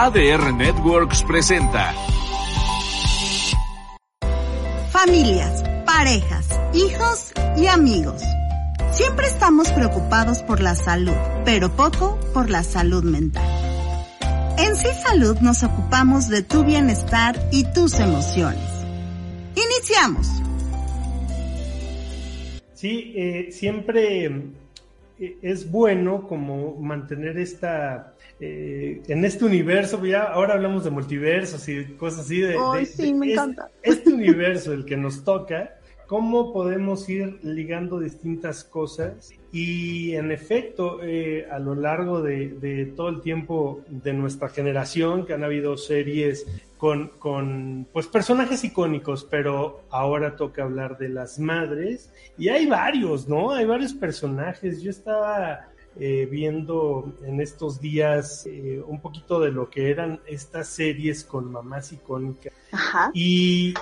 ADR Networks presenta Familias, parejas, hijos y amigos. Siempre estamos preocupados por la salud, pero poco por la salud mental. En Sí Salud nos ocupamos de tu bienestar y tus emociones. Iniciamos. Sí, eh, siempre eh, es bueno como mantener esta eh, en este universo, ya ahora hablamos de multiversos y cosas así de, de- sí, de- me es- encanta. este universo el que nos toca, cómo podemos ir ligando distintas cosas y en efecto eh, a lo largo de, de todo el tiempo de nuestra generación que han habido series con, con pues personajes icónicos, pero ahora toca hablar de las madres y hay varios, ¿no? Hay varios personajes. Yo estaba eh, viendo en estos días eh, un poquito de lo que eran estas series con mamás icónicas Ajá. y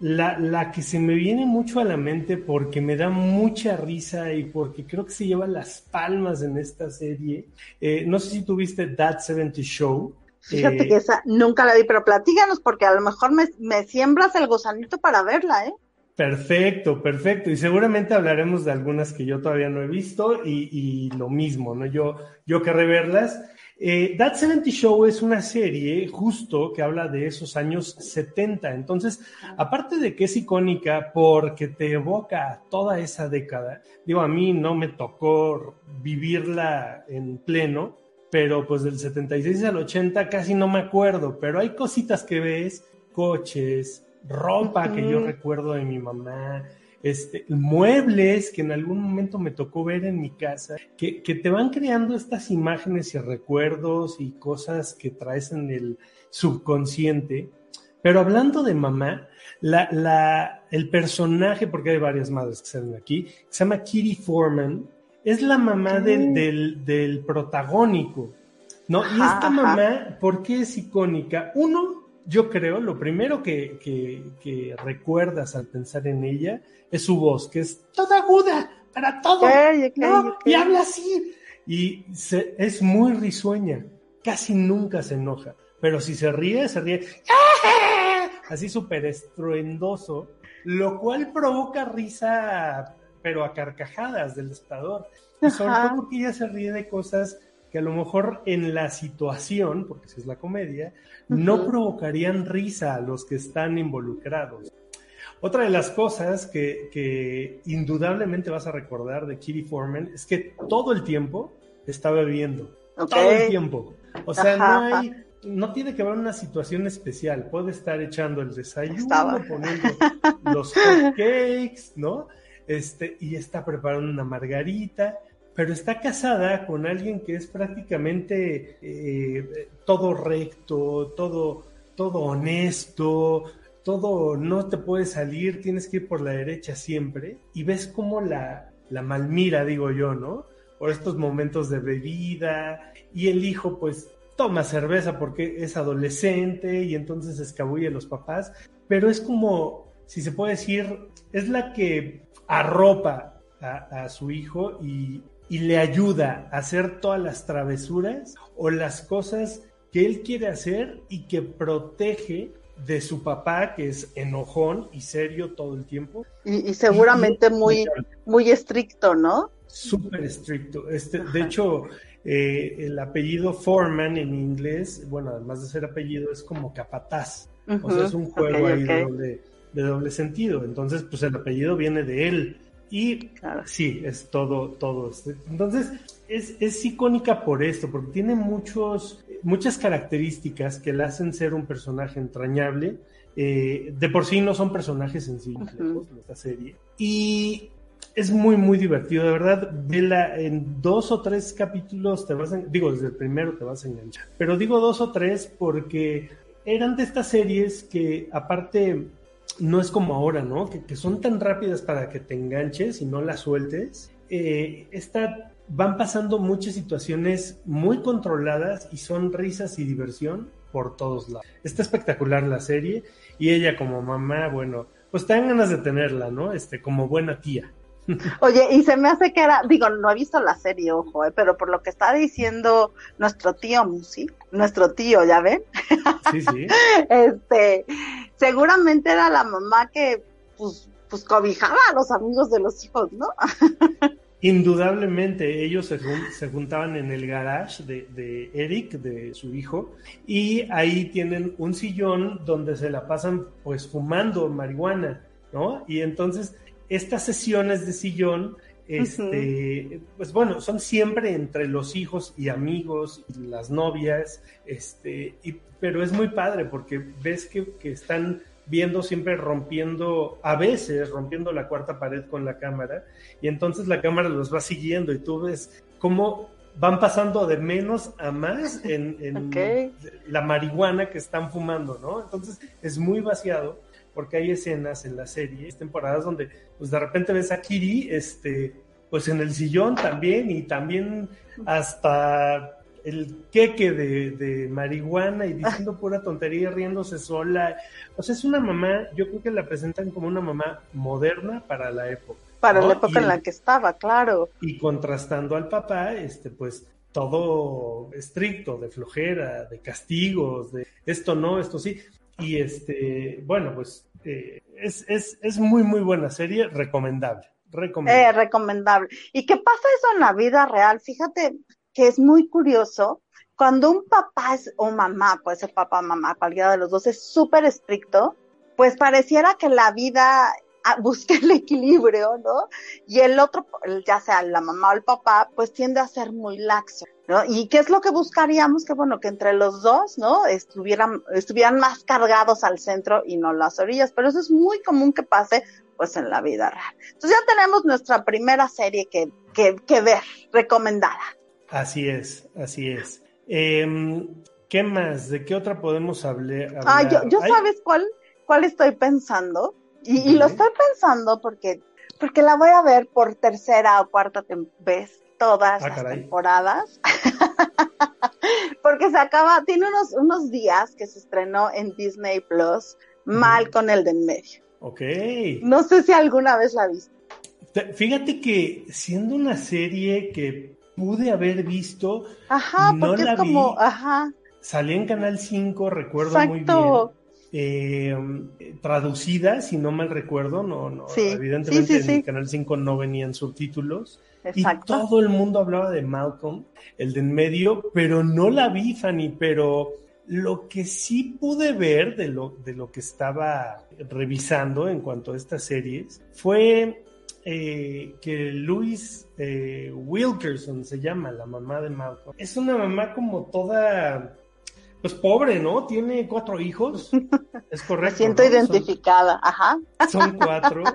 la, la que se me viene mucho a la mente porque me da mucha risa y porque creo que se lleva las palmas en esta serie. eh, no sé si tuviste That 70 Show. Fíjate eh, que esa nunca la vi, pero platíganos porque a lo mejor me, me siembras el gusanito para verla, ¿eh? Perfecto, perfecto. Y seguramente hablaremos de algunas que yo todavía no he visto y, y lo mismo, ¿no? Yo, yo querré verlas. Eh, That 70 Show es una serie justo que habla de esos años 70. Entonces, aparte de que es icónica porque te evoca toda esa década, digo, a mí no me tocó vivirla en pleno, pero pues del 76 al 80 casi no me acuerdo, pero hay cositas que ves, coches, ropa que yo recuerdo de mi mamá, este, muebles que en algún momento me tocó ver en mi casa, que, que te van creando estas imágenes y recuerdos y cosas que traes en el subconsciente. Pero hablando de mamá, la, la, el personaje, porque hay varias madres que salen aquí, se llama Kitty Foreman, es la mamá del, del, del protagónico. ¿no? y esta ajá. mamá, ¿por qué es icónica? Uno, yo creo, lo primero que, que, que recuerdas al pensar en ella es su voz, que es toda aguda para todo. Ok, ok, ¿no? ok. Y habla así. Y se- es muy risueña, casi nunca se enoja, pero si se ríe, se ríe así súper estruendoso, lo cual provoca risa, pero a carcajadas del espectador. Sobre todo porque ella se ríe de cosas que a lo mejor en la situación, porque si es la comedia, no provocarían risa a los que están involucrados. Otra de las cosas que, que indudablemente vas a recordar de Kitty Foreman es que todo el tiempo está bebiendo. Todo el tiempo. O sea, Ajá, no hay, no tiene que haber una situación especial. Puede estar echando el desayuno, Estaba. poniendo los cakes, ¿no? Este, y está preparando una margarita, pero está casada con alguien que es prácticamente eh, todo recto, todo, todo honesto, todo no te puede salir, tienes que ir por la derecha siempre, y ves como la, la malmira, digo yo, ¿no? Por estos momentos de bebida, y el hijo pues toma cerveza porque es adolescente y entonces escabulle a los papás, pero es como, si se puede decir, es la que arropa a su hijo y, y le ayuda a hacer todas las travesuras o las cosas que él quiere hacer y que protege de su papá, que es enojón y serio todo el tiempo. Y, y seguramente muy, muy estricto, ¿no? Súper estricto. Este, de hecho, eh, el apellido Foreman en inglés, bueno, además de ser apellido, es como capataz. O sea, es un juego ahí de doble, de doble sentido. Entonces, pues el apellido viene de él. Y Claro. sí, es todo, todo. este. Entonces, es, es icónica por esto, porque tiene muchos, muchas características que la hacen ser un personaje entrañable. Eh, de por sí no son personajes sencillos Ujú. lejos, en esta serie. Y es muy, muy divertido, de verdad. Vela en dos o tres capítulos te vas a, digo, desde el primero te vas a enganchar. Pero digo dos o tres porque eran de estas series que aparte no es como ahora, ¿no? Que, son tan rápidas para que te enganches y no las sueltes. Eh, esta, van pasando muchas situaciones muy controladas y son risas y diversión por todos lados. Está espectacular la serie y ella como mamá, bueno, pues te dan ganas de tenerla, ¿no? Este, como buena tía. Oye, y se me hace que era, digo, no he visto la serie, ojo, eh, pero por lo que está diciendo nuestro tío Musi, nuestro tío, ¿ya ven? Sí, sí. este, seguramente era la mamá que, pues, pues cobijaba a los amigos de los hijos, ¿no? Indudablemente, ellos se, juntaban en el garage de, de, Eric, de su hijo, y ahí tienen un sillón donde se la pasan pues fumando marihuana, ¿no? Y entonces estas sesiones de sillón, este, pues bueno, son siempre entre los hijos y amigos y las novias, este, y, pero es muy padre porque ves que, que están viendo siempre rompiendo, a veces rompiendo la cuarta pared con la cámara, y entonces la cámara los va siguiendo y tú ves cómo van pasando de menos a más en, en la marihuana que están fumando, ¿no? Entonces es muy vaciado porque hay escenas en la serie, temporadas donde pues de repente ves a Kiri, este, pues en el sillón también y también hasta el queque de, marihuana y diciendo pura tontería, riéndose sola. O sea, es una mamá, yo creo que la presentan como una mamá moderna para la época. Para la época en la que estaba, claro. Y contrastando al papá, este, pues todo estricto, de flojera, de castigos, de esto no, esto sí. Y este, bueno, pues eh, es, es, es, muy, muy buena serie, recomendable. Recomendable. Eh, recomendable. ¿Y qué pasa eso en la vida real? Fíjate que es muy curioso. Cuando un papá o mamá, puede ser papá, mamá, cualquiera de los dos, es súper estricto, pues pareciera que la vida busca el equilibrio, ¿no? Y el otro, ya sea la mamá o el papá, pues tiende a ser muy laxo. ¿no? ¿Y qué es lo que buscaríamos? Que bueno, que entre los dos, ¿no? Estuvieran, estuvieran más cargados al centro y no las orillas, pero eso es muy común que pase, pues, en la vida real. Entonces ya tenemos nuestra primera serie que, que, que ver, recomendada. Así es, así es. Em, ¿Qué más? ¿De qué otra podemos hablar? Ah, yo, yo sabes cuál, cuál estoy pensando. Y, y, lo estoy pensando porque, porque la voy a ver por tercera o cuarta vez todas ah, las temporadas. Porque se acaba, tiene unos, unos días que se estrenó en Disney Plus, mal con el de en medio. Ok. No sé si alguna vez la viste. Fíjate que siendo una serie que pude haber visto, ajá, no la es como, vi. Ajá. Salí en Canal 5, recuerdo muy bien. Eh, traducida, si no mal recuerdo, no, no, evidentemente en Canal 5 no venían subtítulos. Y todo el mundo hablaba de Malcolm, el de en medio, pero no la vi, Fanny, pero lo que sí pude ver de lo, de lo que estaba revisando en cuanto a estas series fue eh, que Louis eh, Wilkerson se llama, la mamá de Malcolm. Es una mamá como toda pues pobre, ¿no? Tiene cuatro hijos, es correcto. Me siento identificada, ajá. Son cuatro.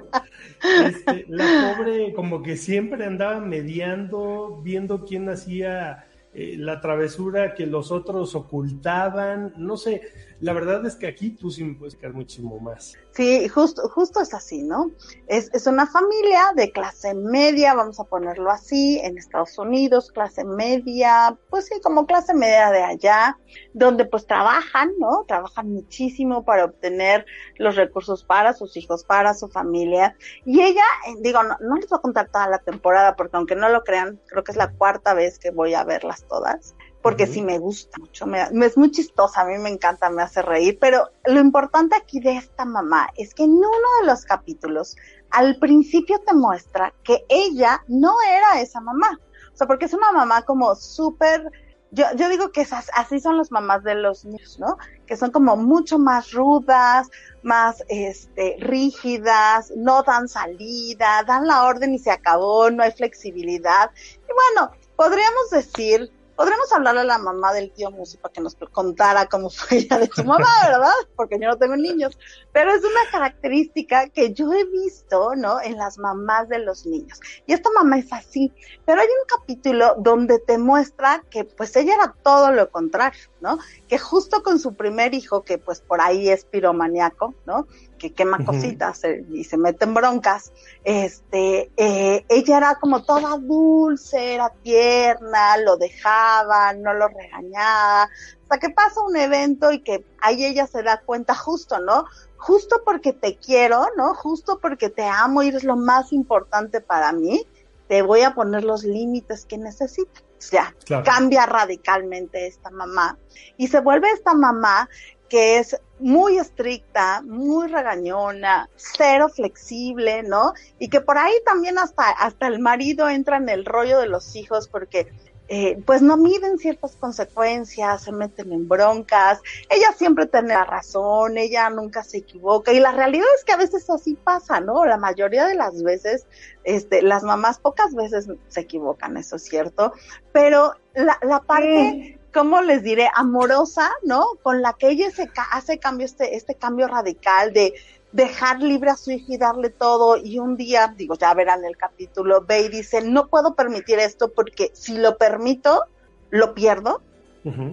Este, la pobre como que siempre andaba mediando, viendo quién hacía eh, la travesura que los otros ocultaban, no sé, la verdad es que aquí tú sí me puedes quedar muchísimo más. Sí, justo, justo es así, ¿no? Es, es una familia de clase media, vamos a ponerlo así, en Estados Unidos, clase media, pues sí, como clase media de allá, donde pues trabajan, ¿no? Trabajan muchísimo para obtener los recursos para sus hijos, para su familia. Y ella, eh, digo, no, no les voy a contar toda la temporada, porque aunque no lo crean, creo que es la cuarta vez que voy a verlas todas porque sí me gusta mucho, me, es muy chistosa, a mí me encanta, me hace reír, pero lo importante aquí de esta mamá es que en uno de los capítulos, al principio te muestra que ella no era esa mamá, o sea, porque es una mamá como súper, yo, yo digo que esas, así son las mamás de los niños, ¿no? Que son como mucho más rudas, más este, rígidas, no dan salida, dan la orden y se acabó, no hay flexibilidad. Y bueno, podríamos decir Podremos hablarle a la mamá del tío Musi para que nos contara cómo fue ella de su mamá, ¿verdad? Porque yo no tengo niños. Pero es una característica que yo he visto, ¿no? En las mamás de los niños. Y esta mamá es así. Pero hay un capítulo donde te muestra que pues ella era todo lo contrario, ¿no? Que justo con su primer hijo, que pues por ahí es piromaniaco, ¿no? Que quema cositas eh, y se mete en broncas, este, eh, ella era como toda dulce, era tierna, lo dejaba, no lo regañaba, hasta que pasa un evento y que ahí ella se da cuenta justo, ¿no? Justo porque te quiero, ¿no? Justo porque te amo y eres lo más importante para mí, te voy a poner los límites que necesitas. Ya, cambia radicalmente esta mamá y se vuelve esta mamá que es muy estricta, muy regañona, cero flexible, ¿no? Y que por ahí también hasta, hasta el marido entra en el rollo de los hijos porque eh, pues no miden ciertas consecuencias, se meten en broncas, ella siempre tiene la razón, ella nunca se equivoca y la realidad es que a veces así pasa, ¿no? La mayoría de las veces, este, las mamás pocas veces se equivocan, eso es cierto, pero la, la parte ¿cómo les diré? Amorosa, ¿no? Con la que ella se hace cambio, este, este cambio radical de dejar libre a su hijo y darle todo. Y un día, digo, ya verán el capítulo, ve y dice, no puedo permitir esto porque si lo permito, lo pierdo.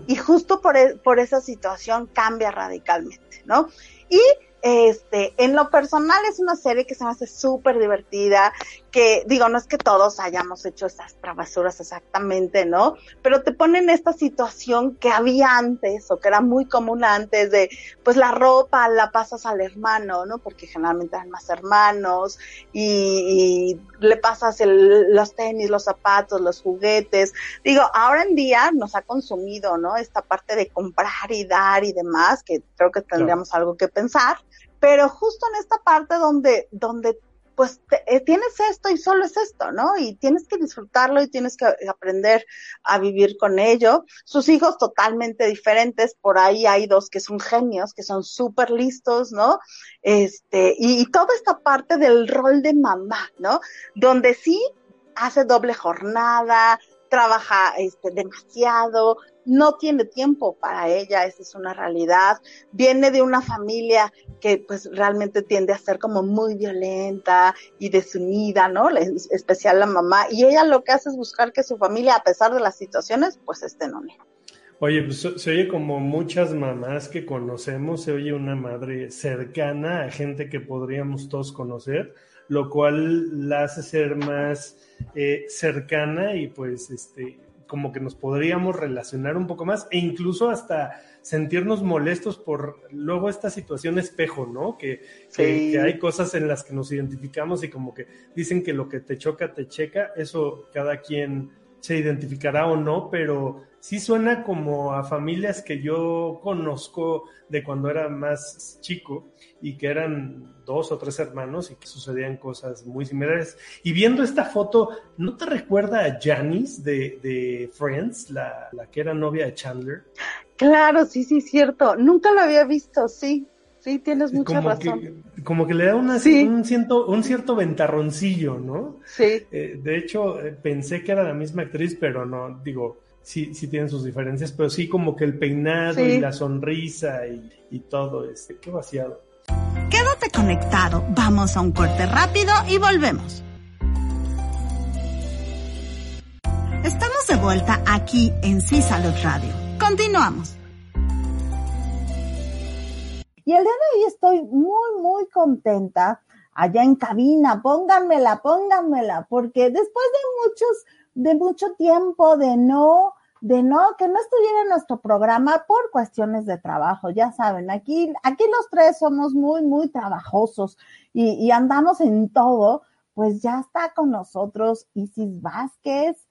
Y justo por, e, por esa situación cambia radicalmente, ¿no? Y este, en lo personal es una serie que se me hace súper divertida, que digo, no es que todos hayamos hecho esas travesuras exactamente, ¿no? Pero te ponen esta situación que había antes o que era muy común antes de, pues la ropa la pasas al hermano, ¿no? Porque generalmente eran más hermanos y, le pasas los tenis, los zapatos, los juguetes. Digo, ahora en día nos ha consumido, ¿no? Esta parte de comprar y dar y demás, que creo que tendríamos algo que pensar pero justo en esta parte donde, donde pues eh, tienes esto y solo es esto, ¿no? Y tienes que disfrutarlo y tienes que aprender a vivir con ello. Sus hijos totalmente diferentes, por ahí hay dos que son genios, que son súper listos, ¿no? Este, y, y, toda esta parte del rol de mamá, ¿no? Donde sí hace doble jornada, trabaja este, demasiado, no tiene tiempo para ella, esa es una realidad. Viene de una familia que pues realmente tiende a ser como muy violenta y desunida, ¿no? especial la mamá. Y ella lo que hace es buscar que su familia, a pesar de las situaciones, pues esté en unión. Oye, pues se oye como muchas mamás que conocemos, se oye una madre cercana a gente que podríamos todos conocer, lo cual la hace ser más eh, cercana y pues este como que nos podríamos relacionar un poco más e incluso hasta sentirnos molestos por luego esta situación espejo, ¿no? Que, que, hay cosas en las que nos identificamos y como que dicen que lo que te choca te checa, eso cada quien se identificará o no, pero sí suena como a familias que yo conozco de cuando era más chico y que eran dos o tres hermanos y que sucedían cosas muy similares. Y viendo esta foto, ¿no te recuerda a Janice de, de Friends, la, la, que era novia de Chandler? Claro, sí, sí, cierto. Nunca lo había visto, sí. Sí, tienes mucha razón. como que le da una, un, cierto, un cierto ventarroncillo, ¿no? Sí. Eh, de hecho, eh, pensé que era la misma actriz, pero no, digo, sí, sí tienen sus diferencias, pero sí como que el peinado y la sonrisa y, y todo, este, qué vaciado. Quédate conectado, vamos a un corte rápido y volvemos. Estamos de vuelta aquí en Sí Salud Radio. Continuamos. Y el día de hoy estoy muy, muy contenta allá en cabina. Pónganmela, pónganmela, porque después de muchos, de mucho tiempo de no de no, que no estuviera en nuestro programa por cuestiones de trabajo, ya saben, aquí, aquí los tres somos muy, muy trabajosos y, y andamos en todo, pues ya está con nosotros Isis Vázquez,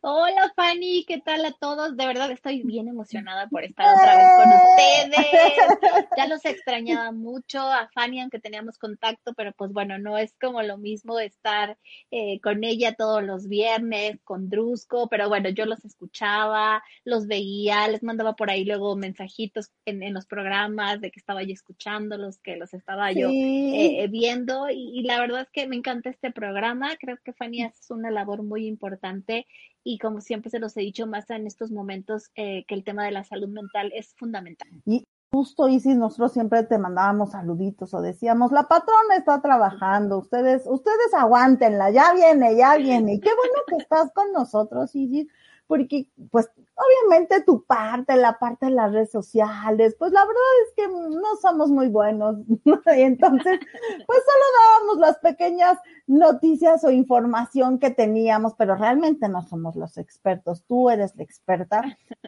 Hola Fanny, ¿qué tal a todos? De verdad estoy bien emocionada por estar otra vez con ustedes. Ya los extrañaba mucho a Fanny, aunque teníamos contacto, pero pues bueno, no es como lo mismo estar eh, con ella todos los viernes, con Drusco, pero bueno, yo los escuchaba, los veía, les mandaba por ahí luego mensajitos en, los programas de que estaba yo escuchándolos, que los estaba yo eh, viendo y, y la verdad es que me encanta este programa, creo que Fanny hace una labor muy importante y como siempre se los he dicho más en estos momentos eh, que el tema de la salud mental es fundamental. Y justo Isis, nosotros siempre te mandábamos saluditos o decíamos, la patrona está trabajando, ustedes, ustedes aguántenla, ya viene, ya viene. Y qué bueno que estás con nosotros, Isis, porque pues obviamente tu parte, la parte de las redes sociales, pues la verdad es que no somos muy buenos. y entonces, pues solo dábamos las pequeñas noticias o información que teníamos, pero realmente no somos los expertos. Tú eres la experta.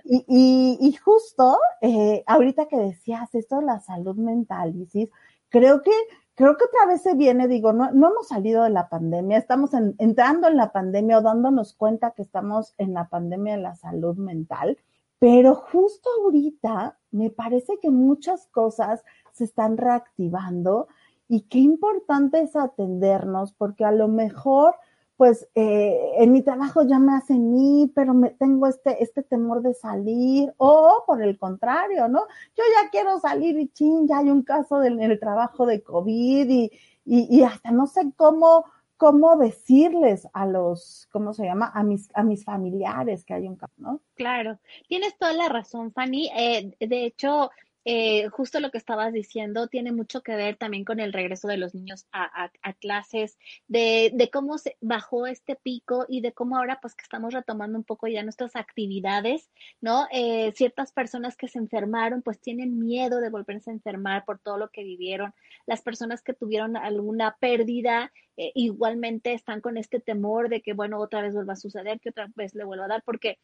Y, y, y justo eh, ahorita que decías esto de la salud mental, Isis, creo que creo que otra vez se viene, digo, no, hemos salido de la pandemia, estamos entrando en la pandemia o dándonos cuenta que estamos en la pandemia de la salud mental, pero justo ahorita me parece que muchas cosas se están reactivando y qué importante es atendernos porque a lo mejor pues eh, en mi trabajo ya me hacen ir, pero me tengo este, este temor de salir, o por el contrario, ¿no? Yo ya quiero salir y ching, ya hay un caso en el trabajo de COVID y, y, y, hasta no sé cómo, cómo decirles a los, ¿cómo se llama? A mis, a mis familiares que hay un caso, ¿no? Claro, tienes toda la razón, Fanny. Eh, de hecho, eh, justo lo que estabas diciendo tiene mucho que ver también con el regreso de los niños a, clases, de, de, cómo se bajó este pico y de cómo ahora pues que estamos retomando un poco ya nuestras actividades, ¿no? Eh, ciertas personas que se enfermaron pues tienen miedo de volverse a enfermar por todo lo que vivieron. Las personas que tuvieron alguna pérdida eh, igualmente están con este temor de que, bueno, otra vez vuelva a suceder, que otra vez le vuelva a dar, porque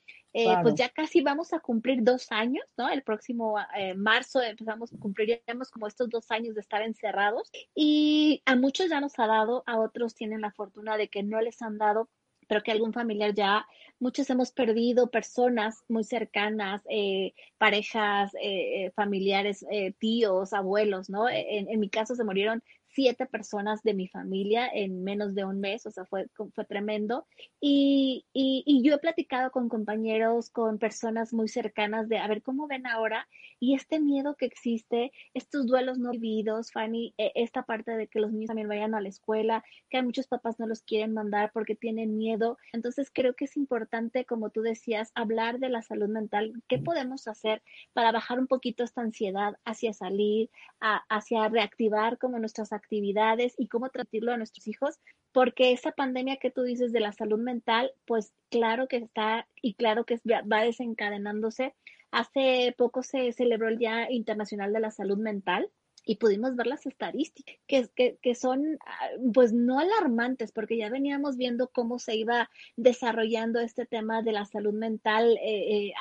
pues ya casi vamos a cumplir dos años, ¿no? El próximo marzo empezamos, cumpliríamos como estos dos años de estar encerrados y a muchos ya nos ha dado, a otros tienen la fortuna de que no les han dado pero que algún familiar ya, muchos hemos perdido personas muy cercanas, eh, parejas, eh, eh, familiares, tíos, abuelos, ¿no? En, en, mi caso se murieron siete personas de mi familia en menos de un mes, o sea, fue, fue tremendo. Y, y, y, yo he platicado con compañeros, con personas muy cercanas de a ver cómo ven ahora y este miedo que existe, estos duelos no vividos, Fanny, e, esta parte de que los niños también vayan a la escuela, que muchos papás no los quieren mandar porque tienen miedo. Entonces creo que es importante, como tú decías, hablar de la salud mental, qué podemos hacer para bajar un poquito esta ansiedad hacia salir, hacia reactivar como nuestras actividades actividades y cómo tratarlo a nuestros hijos, porque esa pandemia que tú dices de la salud mental, pues claro que está y claro que va desencadenándose. Hace poco se celebró el Día Internacional de la Salud Mental y pudimos ver las estadísticas, que, que, son ah, pues no alarmantes, porque ya veníamos viendo cómo se iba desarrollando este tema de la salud mental eh, eh,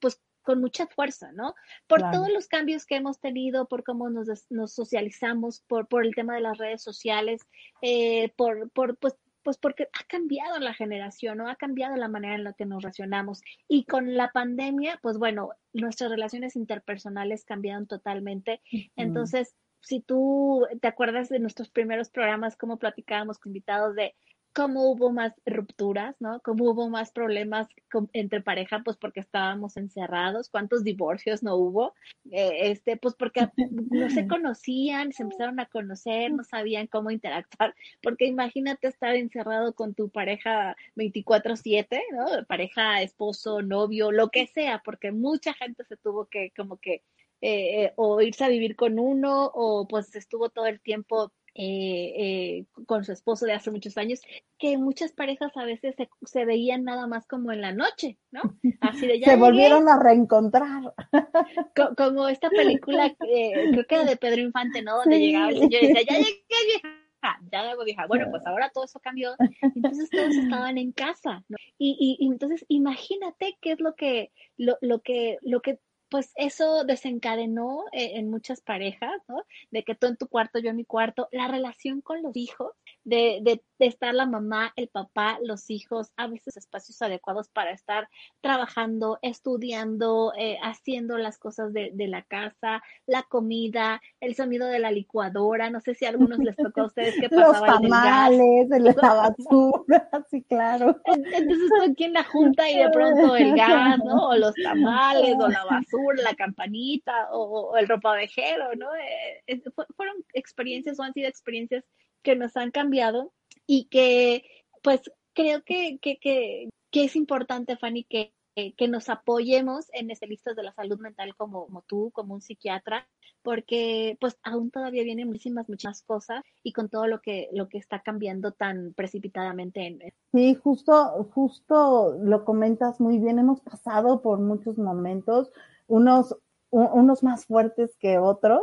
pues con mucha fuerza, ¿no? Por todos los cambios que hemos tenido, por cómo nos, nos socializamos, por, por el tema de las redes sociales, eh, por, por, pues, pues porque ha cambiado la generación, ¿no? Ha cambiado la manera en la que nos relacionamos. Y con la pandemia, pues bueno, nuestras relaciones interpersonales cambiaron totalmente. Entonces, si tú te acuerdas de nuestros primeros programas, cómo platicábamos con invitados de cómo hubo más rupturas, ¿no? Cómo hubo más problemas entre pareja, pues porque estábamos encerrados, cuántos divorcios no hubo, eh, este, pues porque no se conocían, se empezaron a conocer, no sabían cómo interactuar, porque imagínate estar encerrado con tu pareja 24/7, ¿no? Pareja, esposo, novio, lo que sea, porque mucha gente se tuvo que como que eh, eh, o irse a vivir con uno o pues estuvo todo el tiempo eh, eh, con su esposo de hace muchos años, que muchas parejas a veces se, veían nada más como en la noche, ¿no? Así de ya Se volvieron a reencontrar. como esta película, creo que era de Pedro Infante, ¿no? Donde llegaba y yo decía, ya llegué vieja, ya luego vieja. Bueno, pues ahora todo eso cambió. Entonces todos estaban en casa, ¿no? Y, y, y entonces imagínate qué es lo que, lo, lo que, lo que pues eso desencadenó eh, en muchas parejas, ¿no? De que tú en tu cuarto, yo en mi cuarto, la relación con los hijos, de, de, de, estar la mamá, el papá, los hijos, a veces espacios adecuados para estar trabajando, estudiando, eh, haciendo las cosas de, de, la casa, la comida, el sonido de la licuadora, no sé si a algunos les tocó a ustedes que pasaba Los tamales, el, la basura, sí, claro. Entonces aquí en la junta y de pronto el gas, ¿no? O los tamales, o la basura, la campanita, o, o el ropavejero, ¿no? Eh, fueron experiencias o han sido experiencias que nos han cambiado y que pues creo que, que, que, que es importante, Fanny, que, que nos apoyemos en especialistas de la salud mental como, como, tú, como un psiquiatra, porque pues aún todavía vienen muchísimas, muchas cosas y con todo lo que, lo que está cambiando tan precipitadamente. En... Sí, justo, justo lo comentas muy bien, hemos pasado por muchos momentos, unos, unos más fuertes que otros,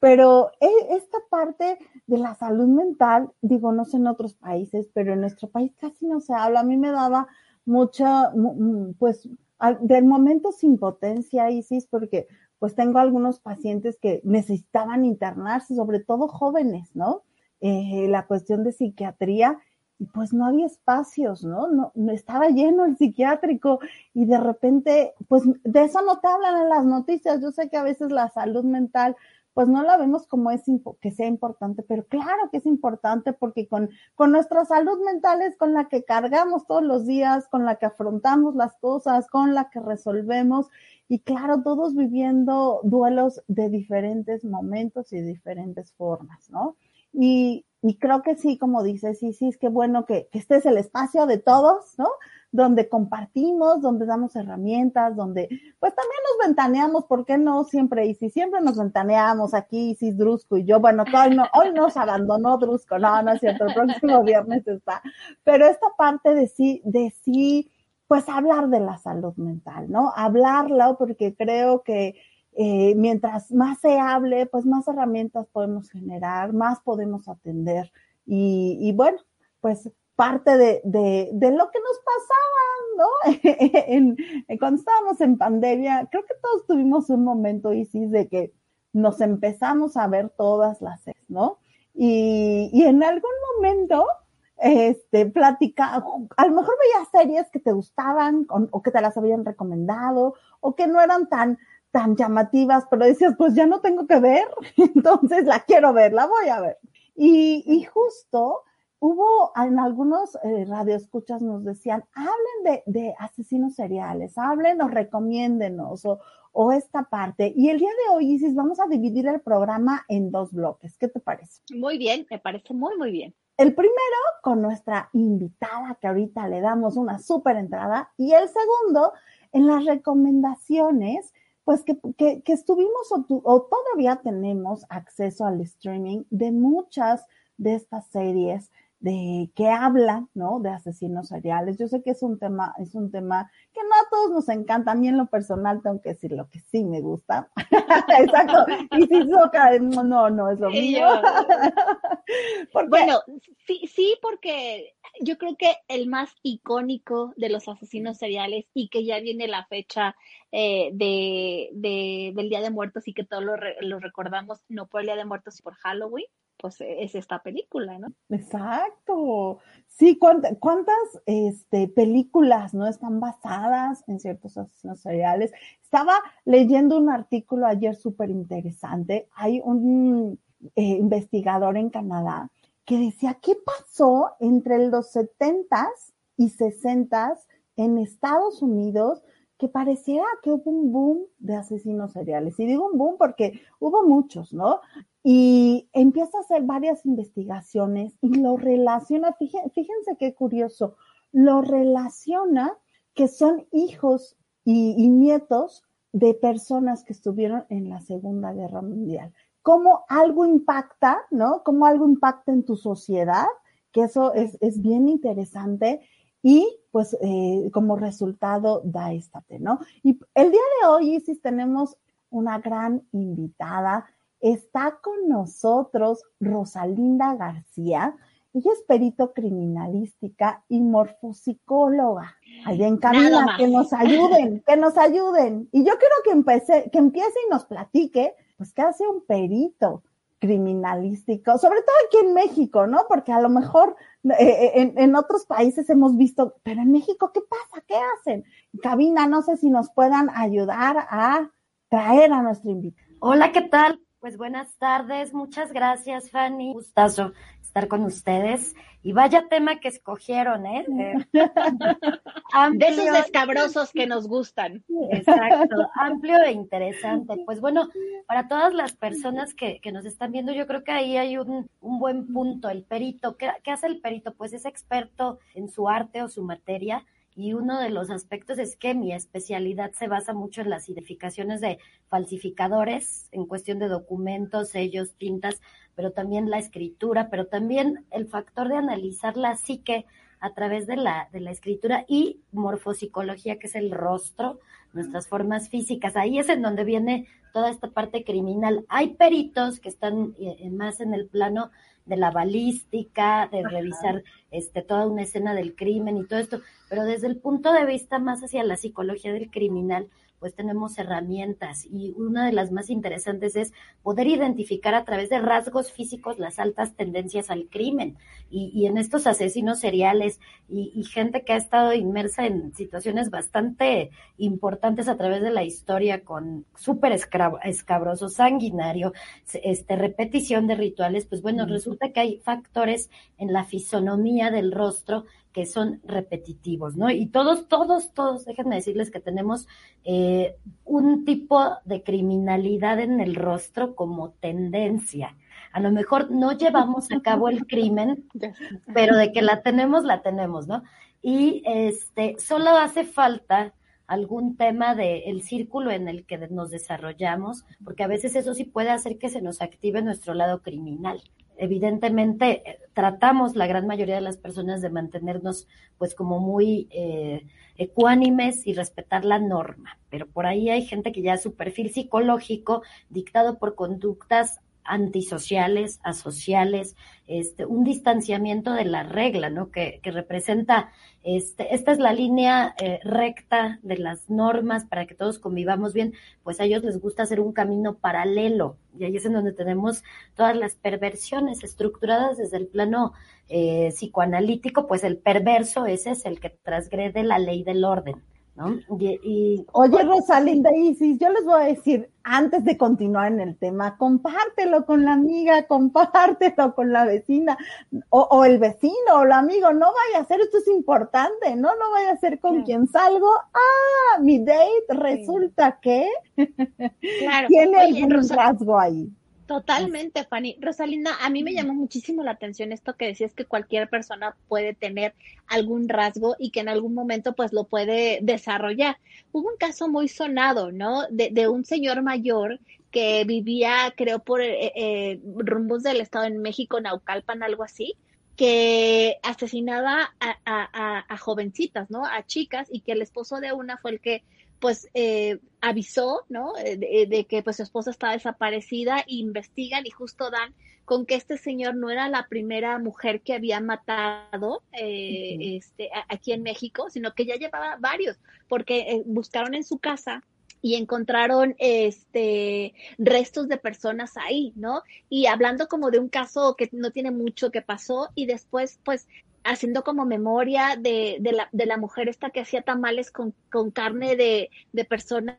pero e, esta parte de la salud mental, digo, no sé en otros países, pero en nuestro país casi no se habla. A mí me daba mucha, pues, de momentos sin potencia, Isis, porque pues tengo algunos pacientes que necesitaban internarse, sobre todo jóvenes, ¿no? Eh, la cuestión de psiquiatría, y pues no había espacios, ¿no? ¿no? Estaba lleno el psiquiátrico y de repente, pues de eso no te hablan en las noticias. Yo sé que a veces la salud mental pues no la vemos como es que sea importante, pero claro que es importante porque con, con nuestra salud mental es con la que cargamos todos los días, con la que afrontamos las cosas, con la que resolvemos y claro, todos viviendo duelos de diferentes momentos y diferentes formas, ¿no? Y, y creo que sí, como dices, sí, sí, es que bueno que, que este es el espacio de todos, ¿no? Donde compartimos, donde damos herramientas, donde pues también nos ventaneamos, ¿por qué no? Siempre, y si siempre nos ventaneamos aquí, Isis Drusco y yo, bueno, hoy, no, hoy nos abandonó Drusco, no, no es cierto, el próximo viernes está, pero esta parte de sí, de sí, pues hablar de la salud mental, ¿no? Hablarla porque creo que eh, mientras más se hable, pues más herramientas podemos generar, más podemos atender. Y, y bueno, pues parte de, de, de, lo que nos pasaba, ¿no? en, cuando estábamos en pandemia, creo que todos tuvimos un momento, Isis, de que nos empezamos a ver todas las ¿no? Y, y en algún momento, este, platica, a lo mejor veías series que te gustaban o, o que te las habían recomendado o que no eran tan, tan llamativas, pero decías, pues ya no tengo que ver, entonces la quiero ver, la voy a ver. Y, y justo hubo en algunos eh, radioescuchas nos decían, hablen de, de, asesinos seriales, hablen o recomiéndenos o, o, esta parte. Y el día de hoy, Isis, vamos a dividir el programa en dos bloques. ¿Qué te parece? Muy bien, me parece muy, muy bien. El primero con nuestra invitada, que ahorita le damos una súper entrada, y el segundo en las recomendaciones pues que, que, que estuvimos o, tu, o, todavía tenemos acceso al streaming de muchas de estas series de que hablan, ¿no? De asesinos seriales. Yo sé que es un tema, es un tema que no a todos nos encanta. A mí en lo personal tengo que decir lo que sí me gusta. Exacto. Y si soca, no, no es lo mío. bueno, sí, sí, porque yo creo que el más icónico de los asesinos seriales y que ya viene la fecha eh, de, de, del Día de Muertos y que todos lo, re, lo recordamos, no por el Día de Muertos, sino por Halloween, pues es esta película, ¿no? Exacto. Sí, ¿cuántas, este, películas no están basadas en ciertos asesinos seriales? Estaba leyendo un artículo ayer súper interesante. Hay un eh, investigador en Canadá que decía, ¿qué pasó entre los 70s y 60s en Estados Unidos? Que pareciera que hubo un boom de asesinos seriales. Y digo un boom porque hubo muchos, ¿no? Y empieza a hacer varias investigaciones y lo relaciona, fíjense, qué curioso, lo relaciona que son hijos y, y nietos de personas que estuvieron en la Segunda Guerra Mundial. Cómo algo impacta, ¿no? Cómo algo impacta en tu sociedad, que eso es, es bien interesante y pues eh, como resultado da esta, ¿no? Y el día de hoy, Isis, tenemos una gran invitada. Está con nosotros Rosalinda García. Ella es perito criminalística y morfopsicóloga. Allá en cabina, que nos ayuden, que nos ayuden. Y yo quiero que empiece, que empiece y nos platique, pues, qué hace un perito criminalístico, sobre todo aquí en México, ¿no? Porque a lo mejor eh, en, en, otros países hemos visto, pero en México, ¿qué pasa? ¿Qué hacen? Cabina, no sé si nos puedan ayudar a traer a nuestro invitado. Hola, ¿qué tal? Pues buenas tardes, muchas gracias Fanny, gustazo estar con ustedes. Y vaya tema que escogieron, ¿eh? De, esos escabrosos que nos gustan. Exacto, amplio e interesante. Pues bueno, para todas las personas que, que nos están viendo, yo creo que ahí hay un, un buen punto. El perito, ¿qué, ¿qué hace el perito? Pues es experto en su arte o su materia y uno de los aspectos es que mi especialidad se basa mucho en las identificaciones de falsificadores en cuestión de documentos, sellos, tintas, pero también la escritura, pero también el factor de analizar la psique a través de la, de la escritura y morfopsicología, que es el rostro, nuestras formas físicas. Ahí es en donde viene toda esta parte criminal. Hay peritos que están eh, más en el plano de la balística, de revisar este, toda una escena del crimen y todo esto, pero desde el punto de vista más hacia la psicología del criminal, pues tenemos herramientas y una de las más interesantes es poder identificar a través de rasgos físicos las altas tendencias al crimen. Y, y en estos asesinos seriales y, y, gente que ha estado inmersa en situaciones bastante importantes a través de la historia con súper escabroso, sanguinario, este, repetición de rituales, pues bueno, resulta que hay factores en la fisonomía del rostro que son repetitivos, ¿no? Y todos, todos, todos, déjenme decirles que tenemos eh, un tipo de criminalidad en el rostro como tendencia. A lo mejor no llevamos a cabo el crimen, pero de que la tenemos, la tenemos, ¿no? Y este, solo hace falta algún tema del el círculo en el que nos desarrollamos, porque a veces eso sí puede hacer que se nos active nuestro lado criminal evidentemente eh, tratamos la gran mayoría de las personas de mantenernos pues como muy eh, ecuánimes y respetar la norma, pero por ahí hay gente que ya su perfil psicológico dictado por conductas antisociales, asociales, este, un distanciamiento de la regla, ¿no? Que, que representa, este, esta es la línea eh, recta de las normas para que todos convivamos bien, pues a ellos les gusta hacer un camino paralelo, y ahí es en donde tenemos todas las perversiones estructuradas desde el plano eh, psicoanalítico, pues el perverso ese es el que transgrede la ley del orden. Y, Oye, Rosalinda Isis, yo les voy a decir, antes de continuar en el tema, compártelo con la amiga, compártelo con la vecina, o, el vecino, o el amigo, no vaya a ser, esto es importante, ¿no? No vaya a ser con quien salgo, ah, mi date resulta que tiene algún rasgo ahí. Totalmente, Fanny. Rosalinda, a mí me llamó muchísimo la atención esto que decías que cualquier persona puede tener algún rasgo y que en algún momento pues lo puede desarrollar. Hubo un caso muy sonado, ¿no? De, de un señor mayor que vivía, creo, por eh, eh, rumbos del Estado en México, Naucalpan, algo así, que asesinaba a, a, a jovencitas, ¿no? A chicas y que el esposo de una fue el que pues eh, avisó, ¿no? Eh, de, que pues su esposa estaba desaparecida, investigan y justo dan con que este señor no era la primera mujer que había matado eh, este, aquí en México, sino que ya llevaba varios, porque buscaron en su casa y encontraron este restos de personas ahí, ¿no? Y hablando como de un caso que no tiene mucho que pasó y después pues haciendo como memoria de, de, la, de la mujer esta que hacía tamales con, con carne de, de personas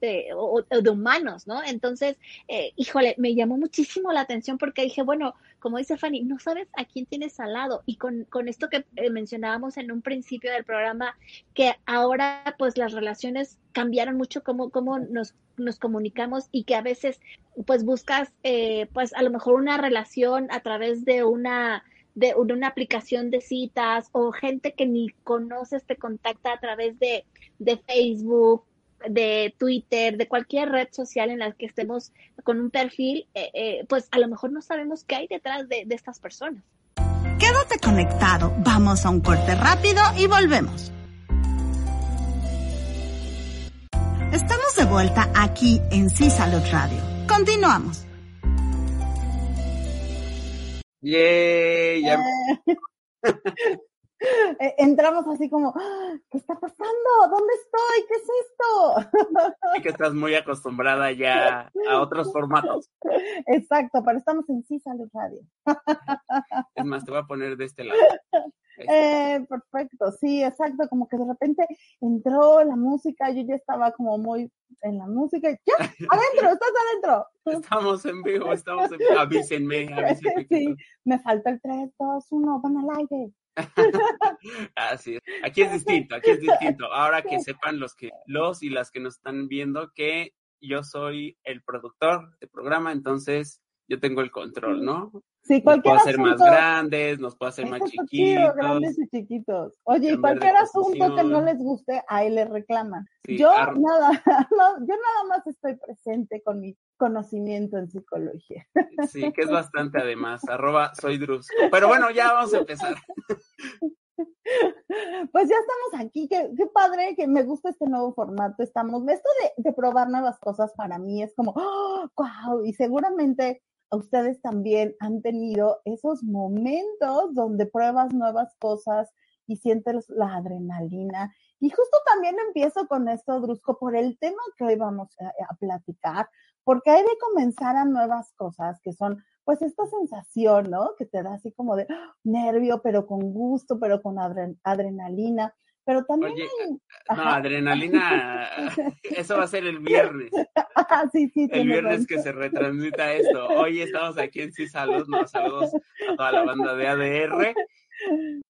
de, o, de humanos, ¿no? Entonces, eh, híjole, me llamó muchísimo la atención porque dije, bueno, como dice Fanny, no sabes a quién tienes al lado. Y con, con esto que eh, mencionábamos en un principio del programa, que ahora pues las relaciones cambiaron mucho cómo, cómo nos, nos comunicamos y que a veces pues buscas eh, pues a lo mejor una relación a través de una de una aplicación de citas o gente que ni conoces te contacta a través de, de Facebook, de Twitter, de cualquier red social en la que estemos con un perfil, eh, eh, pues a lo mejor no sabemos qué hay detrás de, de estas personas. Quédate conectado, vamos a un corte rápido y volvemos. Estamos de vuelta aquí en Sí Salud Radio. Continuamos. Yay, ya... Eh, entramos así como, ¡Ah! ¿qué está pasando? ¿Dónde estoy? ¿Qué es esto? Y que estás muy acostumbrada ya a otros formatos. Exacto, pero estamos en Sí Salud Radio. Es más, te voy a poner de este lado. Eh, perfecto, sí, exacto, como que de repente entró la música, yo ya estaba como muy en la música, y, ya, adentro, estás adentro. Estamos en vivo, estamos en vivo, avísenme, avísenme. Sí, me falta el 3, 2, 1, van al aire. Así es. Aquí es distinto, aquí es distinto. Ahora que sepan los que, los y las que nos están viendo que yo soy el productor del programa, entonces yo tengo el control, ¿no? Sí, Nos cualquier puedo hacer más asunto- grandes, nos puedo hacer más está chido, chiquitos. grandes y chiquitos. Oye, y cualquier asunto que no les guste, ahí les reclaman. Sí, yo nada, no, yo nada más estoy presente con mi conocimiento en psicología. Sí, que es bastante además. Arroba soy Drusco. Pero bueno, ya vamos a empezar. Pues ya estamos aquí, qué, qué padre, que me gusta este nuevo formato. Estamos, esto de, de probar nuevas cosas para mí es como, wow, y seguramente ustedes también han tenido esos momentos donde pruebas nuevas cosas y sientes la adrenalina. Y justo también empiezo con esto, Drusco, por el tema que hoy vamos a, platicar, porque hay de comenzar a nuevas cosas que son, pues, esta sensación, ¿no? Que te da así como de ¡ah! nervio, pero con gusto, pero con adre- adrenalina. Pero también Oye, hay. No, adrenalina, eso va a ser el viernes. Ah, sí, sí, El viernes razón. que se retransmita esto. Hoy estamos aquí en Sí Salud, nos saludos a toda la banda de ADR.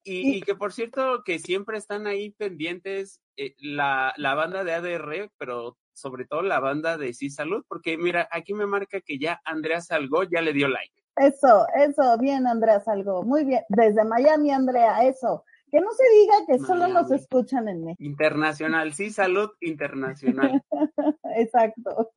Y, y que por cierto, que siempre están ahí pendientes eh, la, la banda de ADR, pero sobre todo la banda de Sí Salud, porque mira, aquí me marca que ya Andrea Salgó ya le dio like. Eso, eso, bien, Andrea Salgo. Muy bien. Desde Miami, Andrea, eso. Que no se diga que solo nos escuchan en México. Internacional, Sí Salud Internacional. Exacto.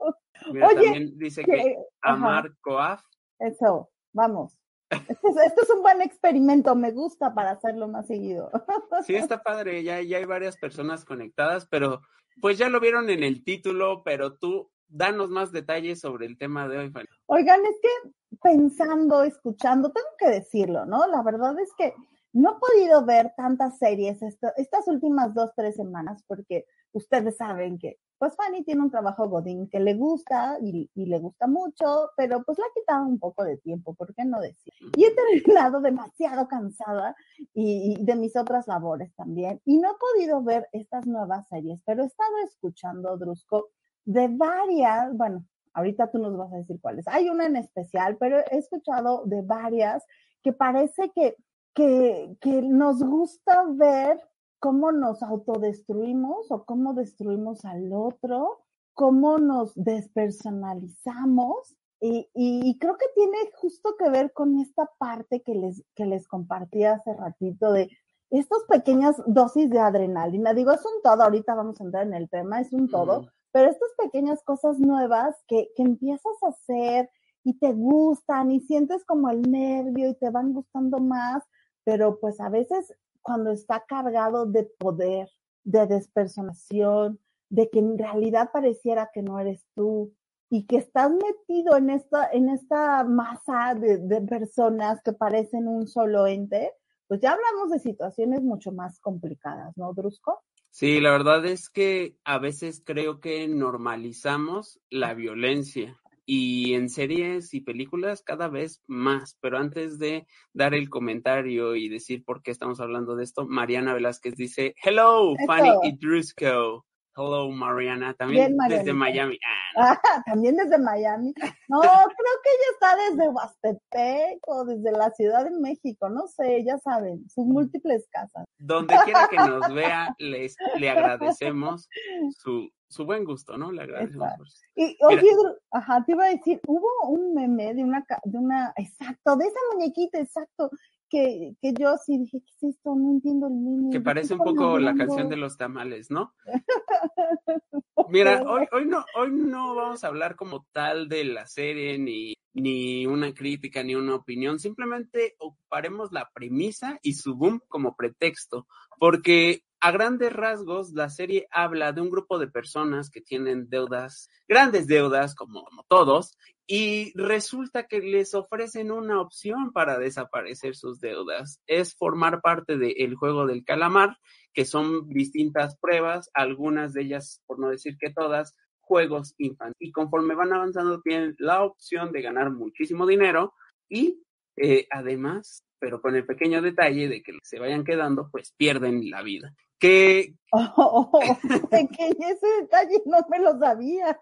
Mira, Oye, también dice que Que, ajá, Amar Coaf eso, vamos. Esto es, esto es un buen experimento, me gusta para hacerlo más seguido. Sí, está padre, ya, ya hay varias personas conectadas, pero pues ya lo vieron en el título, pero tú danos más detalles sobre el tema de hoy, Fanny. Oigan, es que pensando, escuchando, tengo que decirlo, ¿no? La verdad es que no he podido ver tantas series esta- estas últimas dos, tres semanas porque ustedes saben que, pues Fanny tiene un trabajo godín que le gusta y, y le gusta mucho, pero pues le ha quitado un poco de tiempo, ¿por qué no decir? Y he terminado demasiado cansada y, y de mis otras labores también y no he podido ver estas nuevas series, pero he estado escuchando, Drusco, de varias, bueno, ahorita tú nos vas a decir cuáles. Hay una en especial, pero he escuchado de varias que parece que, que, que nos gusta ver cómo nos autodestruimos o cómo destruimos al otro, cómo nos despersonalizamos. Y, y creo que tiene justo que ver con esta parte que les, que les compartí hace ratito de estas pequeñas dosis de adrenalina. Digo, es un todo, ahorita vamos a entrar en el tema, es un todo, Mm. pero estas pequeñas cosas nuevas que, que empiezas a hacer y te gustan y sientes como el nervio y te van gustando más, pero pues a veces cuando está cargado de poder, de despersonación, de que en realidad pareciera que no eres tú y que estás metido en esta, en esta masa de, de personas que parecen un solo ente, pues ya hablamos de situaciones mucho más complicadas, ¿no, Drusco? Sí, la verdad es que a veces creo que normalizamos la violencia y en series y películas cada vez más, pero antes de dar el comentario y decir por qué estamos hablando de esto, Mariana Velázquez dice, hello, Eso. Fanny y Drusco. Hello, Mariana, también Bien, desde. Miami. Ah, Ah, también desde Miami. No, creo que ella está desde Huastepec o desde la Ciudad de México, no sé, ya saben, sus múltiples casas. donde quiera que nos vea, les, le agradecemos su, su buen gusto, ¿no? Le agradecemos. Por- Y oye, ajá, te iba a decir, hubo un meme de una, de una, exacto, de esa muñequita, exacto, que, que yo sí dije, ¿qué es esto? No entiendo el meme. que ¿de qué parece un poco la hablando?" canción de los tamales, ¿no? Mira, hoy, hoy no, hoy no vamos a hablar como tal de la serie, ni, ni una crítica, ni una opinión. Simplemente ocuparemos la premisa y su boom como pretexto, porque a grandes rasgos la serie habla de un grupo de personas que tienen deudas, grandes deudas, como, todos, y resulta que les ofrecen una opción para desaparecer sus deudas. Es formar parte del juego del calamar, que son distintas pruebas, algunas de ellas, por no decir que todas, juegos infantiles. Y conforme van avanzando, tienen la opción de ganar muchísimo dinero y eh, además, pero con el pequeño detalle de que se vayan quedando, pues pierden la vida. Que... Oh, pequeño, ese detalle no me lo sabía.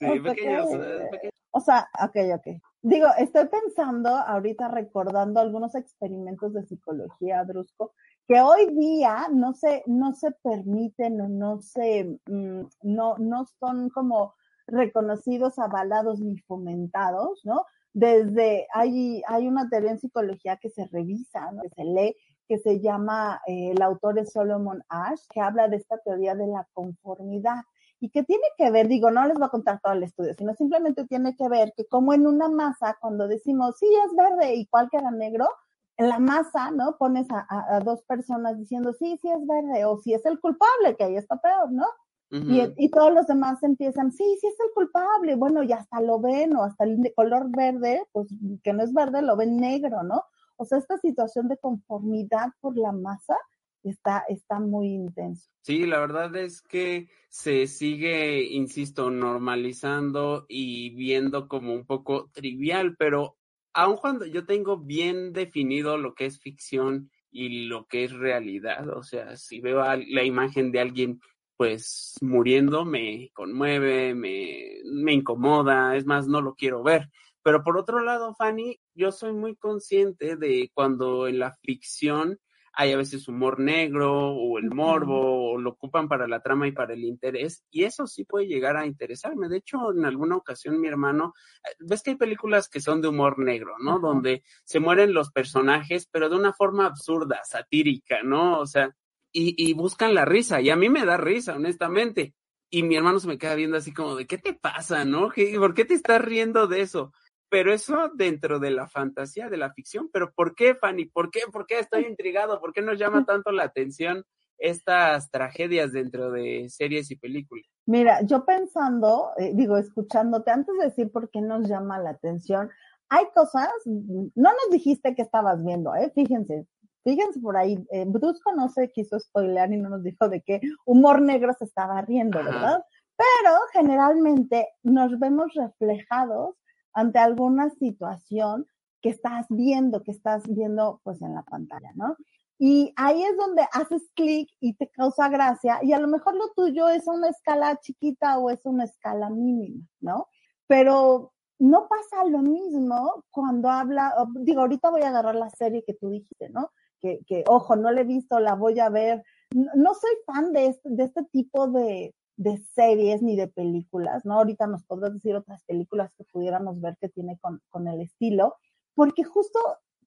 Sí, pequeños, eh, O sea, ok, ok. Digo, estoy pensando ahorita recordando algunos experimentos de psicología, Drusco, que hoy día no se, no se permiten o no se, mm, no, no son como reconocidos, avalados ni fomentados, ¿no? Desde, hay, hay una teoría en psicología que se revisa, que se lee, que se llama, eh, el autor es Solomon Ash, que habla de esta teoría de la conformidad y que tiene que ver, digo, no les voy a contar todo el estudio, sino simplemente tiene que ver que como en una masa, cuando decimos, sí, es verde y cuál queda negro, en la masa, ¿no? Pones a, a, dos personas diciendo, sí, sí es verde, o si es el culpable, que ahí está peor, ¿no? Y, y, todos los demás empiezan, sí, sí es el culpable, bueno, y hasta lo ven, o hasta el color verde, pues que no es verde, lo ven negro, ¿no? O sea, esta situación de conformidad por la masa está, está muy intenso. Sí, la verdad es que se sigue, insisto, normalizando y viendo como un poco trivial, pero aun cuando yo tengo bien definido lo que es ficción y lo que es realidad, o sea, si veo la imagen de alguien pues muriendo me conmueve, me, me incomoda, es más, no lo quiero ver. Pero por otro lado, Fanny, yo soy muy consciente de cuando en la ficción hay a veces humor negro o el morbo, o lo ocupan para la trama y para el interés, y eso sí puede llegar a interesarme. De hecho, en alguna ocasión mi hermano, eh, ves que hay películas que son de humor negro, ¿no? Donde se mueren los personajes, pero de una forma absurda, satírica, ¿no? O sea, y, y buscan la risa, y a mí me da risa, honestamente. Y mi hermano se me queda viendo así como de, ¿qué te pasa, no? ¿Por qué te estás riendo de eso? pero eso dentro de la fantasía, de la ficción. Pero ¿por qué, Fanny? ¿Por qué? ¿Por qué estoy intrigado? ¿Por qué nos llama tanto la atención estas tragedias dentro de series y películas? Mira, yo pensando, eh, digo, escuchándote, antes de decir por qué nos llama la atención, hay cosas, no nos dijiste que estabas viendo, ¿eh? Fíjense, fíjense por ahí, eh, Brusco no se quiso spoilear y no nos dijo de qué humor negro se estaba riendo, ¿verdad? Pero generalmente nos vemos reflejados ante alguna situación que estás viendo, que estás viendo pues en la pantalla, ¿no? Y ahí es donde haces clic y te causa gracia y a lo mejor lo tuyo es una escala chiquita o es una escala mínima, ¿no? Pero no pasa lo mismo cuando habla, digo, ahorita voy a agarrar la serie que tú dijiste, ¿no? Que, que ojo, no la he visto, la voy a ver. No, soy fan de este, de este tipo de, de series ni de películas, ¿no? Ahorita nos podrás decir otras películas que pudiéramos ver que tiene con, con el estilo, porque justo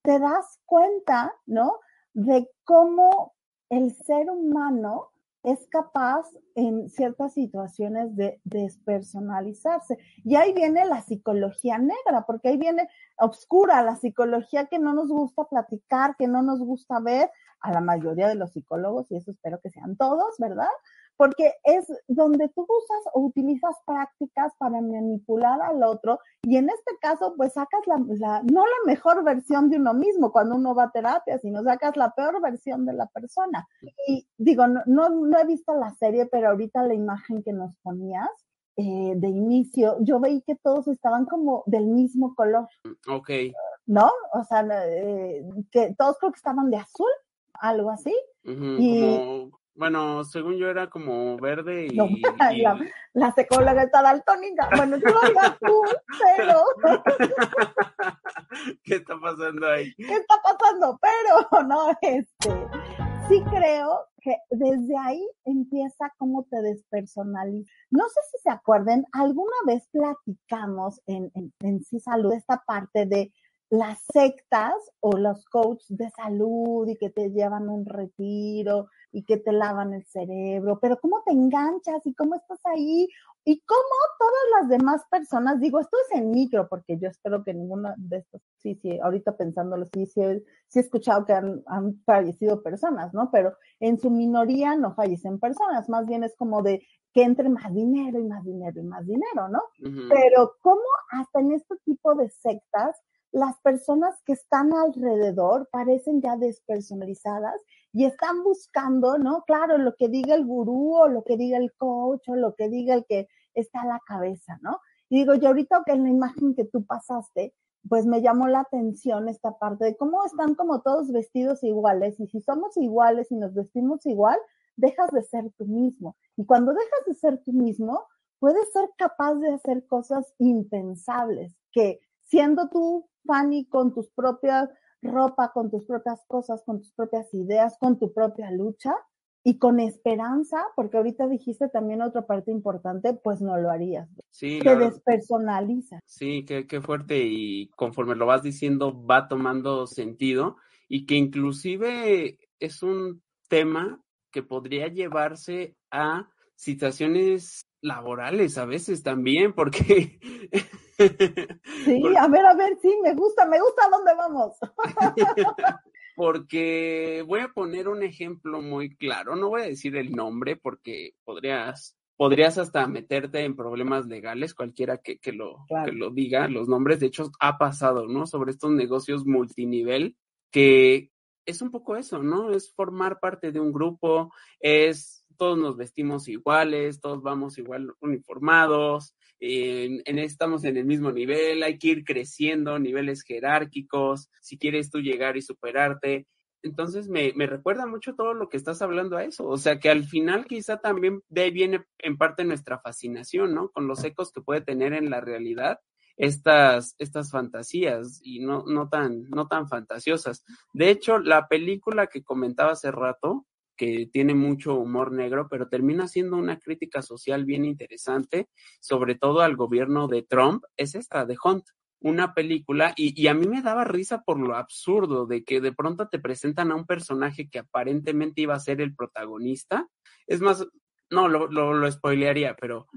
te das cuenta, ¿no? De cómo el ser humano es capaz en ciertas situaciones de despersonalizarse. Y ahí viene la psicología negra, porque ahí viene obscura la psicología que no nos gusta platicar, que no nos gusta ver a la mayoría de los psicólogos, y eso espero que sean todos, ¿verdad? Porque es donde tú usas o utilizas prácticas para manipular al otro y en este caso pues sacas la, no la mejor versión de uno mismo cuando uno va a terapia, sino sacas la peor versión de la persona. Y digo, no, no, he visto la serie, pero ahorita la imagen que nos ponías, eh, de inicio, yo veí que todos estaban como del mismo color. Ok. ¿No? O sea, eh, que todos creo que estaban de azul, algo así. y, bueno, según yo era como verde y... la, la, psicóloga está daltónica. Bueno, yo lo tú, pero... ¿Qué está pasando ahí? ¿Qué está pasando? Pero, no, este... Sí creo que desde ahí empieza cómo te despersonalizas. No sé si se acuerden, alguna vez platicamos en, en, en Sí Salud esta parte de las sectas o los coaches de salud y que te llevan a un retiro y que te lavan el cerebro, pero cómo te enganchas y cómo estás ahí y cómo todas las demás personas, digo, esto es en micro, porque yo espero que ninguna de estos, sí, sí, ahorita pensándolo, sí, sí, sí he escuchado que han, han fallecido personas, ¿no? Pero en su minoría no fallecen personas, más bien es como de que entre más dinero y más dinero y más dinero, ¿no? Pero cómo hasta en este tipo de sectas las personas que están alrededor parecen ya despersonalizadas y están buscando, ¿no? Claro, lo que diga el gurú o lo que diga el coach o lo que diga el que está a la cabeza, ¿no? Y digo, yo ahorita que en la imagen que tú pasaste, pues me llamó la atención esta parte de cómo están como todos vestidos iguales y si somos iguales y nos vestimos igual, dejas de ser tú mismo. Y cuando dejas de ser tú mismo, puedes ser capaz de hacer cosas impensables que siendo tú, Fanny, con tus propias ropa, con tus propias cosas, con tus propias ideas, con tu propia lucha y con esperanza, porque ahorita dijiste también otra parte importante, pues no lo harías. Sí, Te despersonaliza. Sí, qué, qué fuerte y conforme lo vas diciendo va tomando sentido y que inclusive es un tema que podría llevarse a situaciones laborales a veces también, porque... Sí, a ver, a ver, sí, me gusta, me gusta dónde vamos. porque voy a poner un ejemplo muy claro, no voy a decir el nombre porque podrías, podrías hasta meterte en problemas legales, cualquiera que, que lo, que lo diga, los nombres, de hecho, ha pasado, ¿no? Sobre estos negocios multinivel que es un poco eso, ¿no? Es formar parte de un grupo, es todos nos vestimos iguales, todos vamos igual uniformados, en, estamos en el mismo nivel, hay que ir creciendo, niveles jerárquicos, si quieres tú llegar y superarte. Entonces me, me recuerda mucho todo lo que estás hablando a eso, o sea que al final quizá también de ahí viene en parte nuestra fascinación, ¿no? Con los ecos que puede tener en la realidad estas, estas fantasías y no, no, tan, no tan fantasiosas. De hecho, la película que comentaba hace rato, que tiene mucho humor negro, pero termina siendo una crítica social bien interesante, sobre todo al gobierno de Trump, es esta, de Hunt, una película, y, a mí me daba risa por lo absurdo de que de pronto te presentan a un personaje que aparentemente iba a ser el protagonista. Es más, no, lo, lo, spoilearía, pero,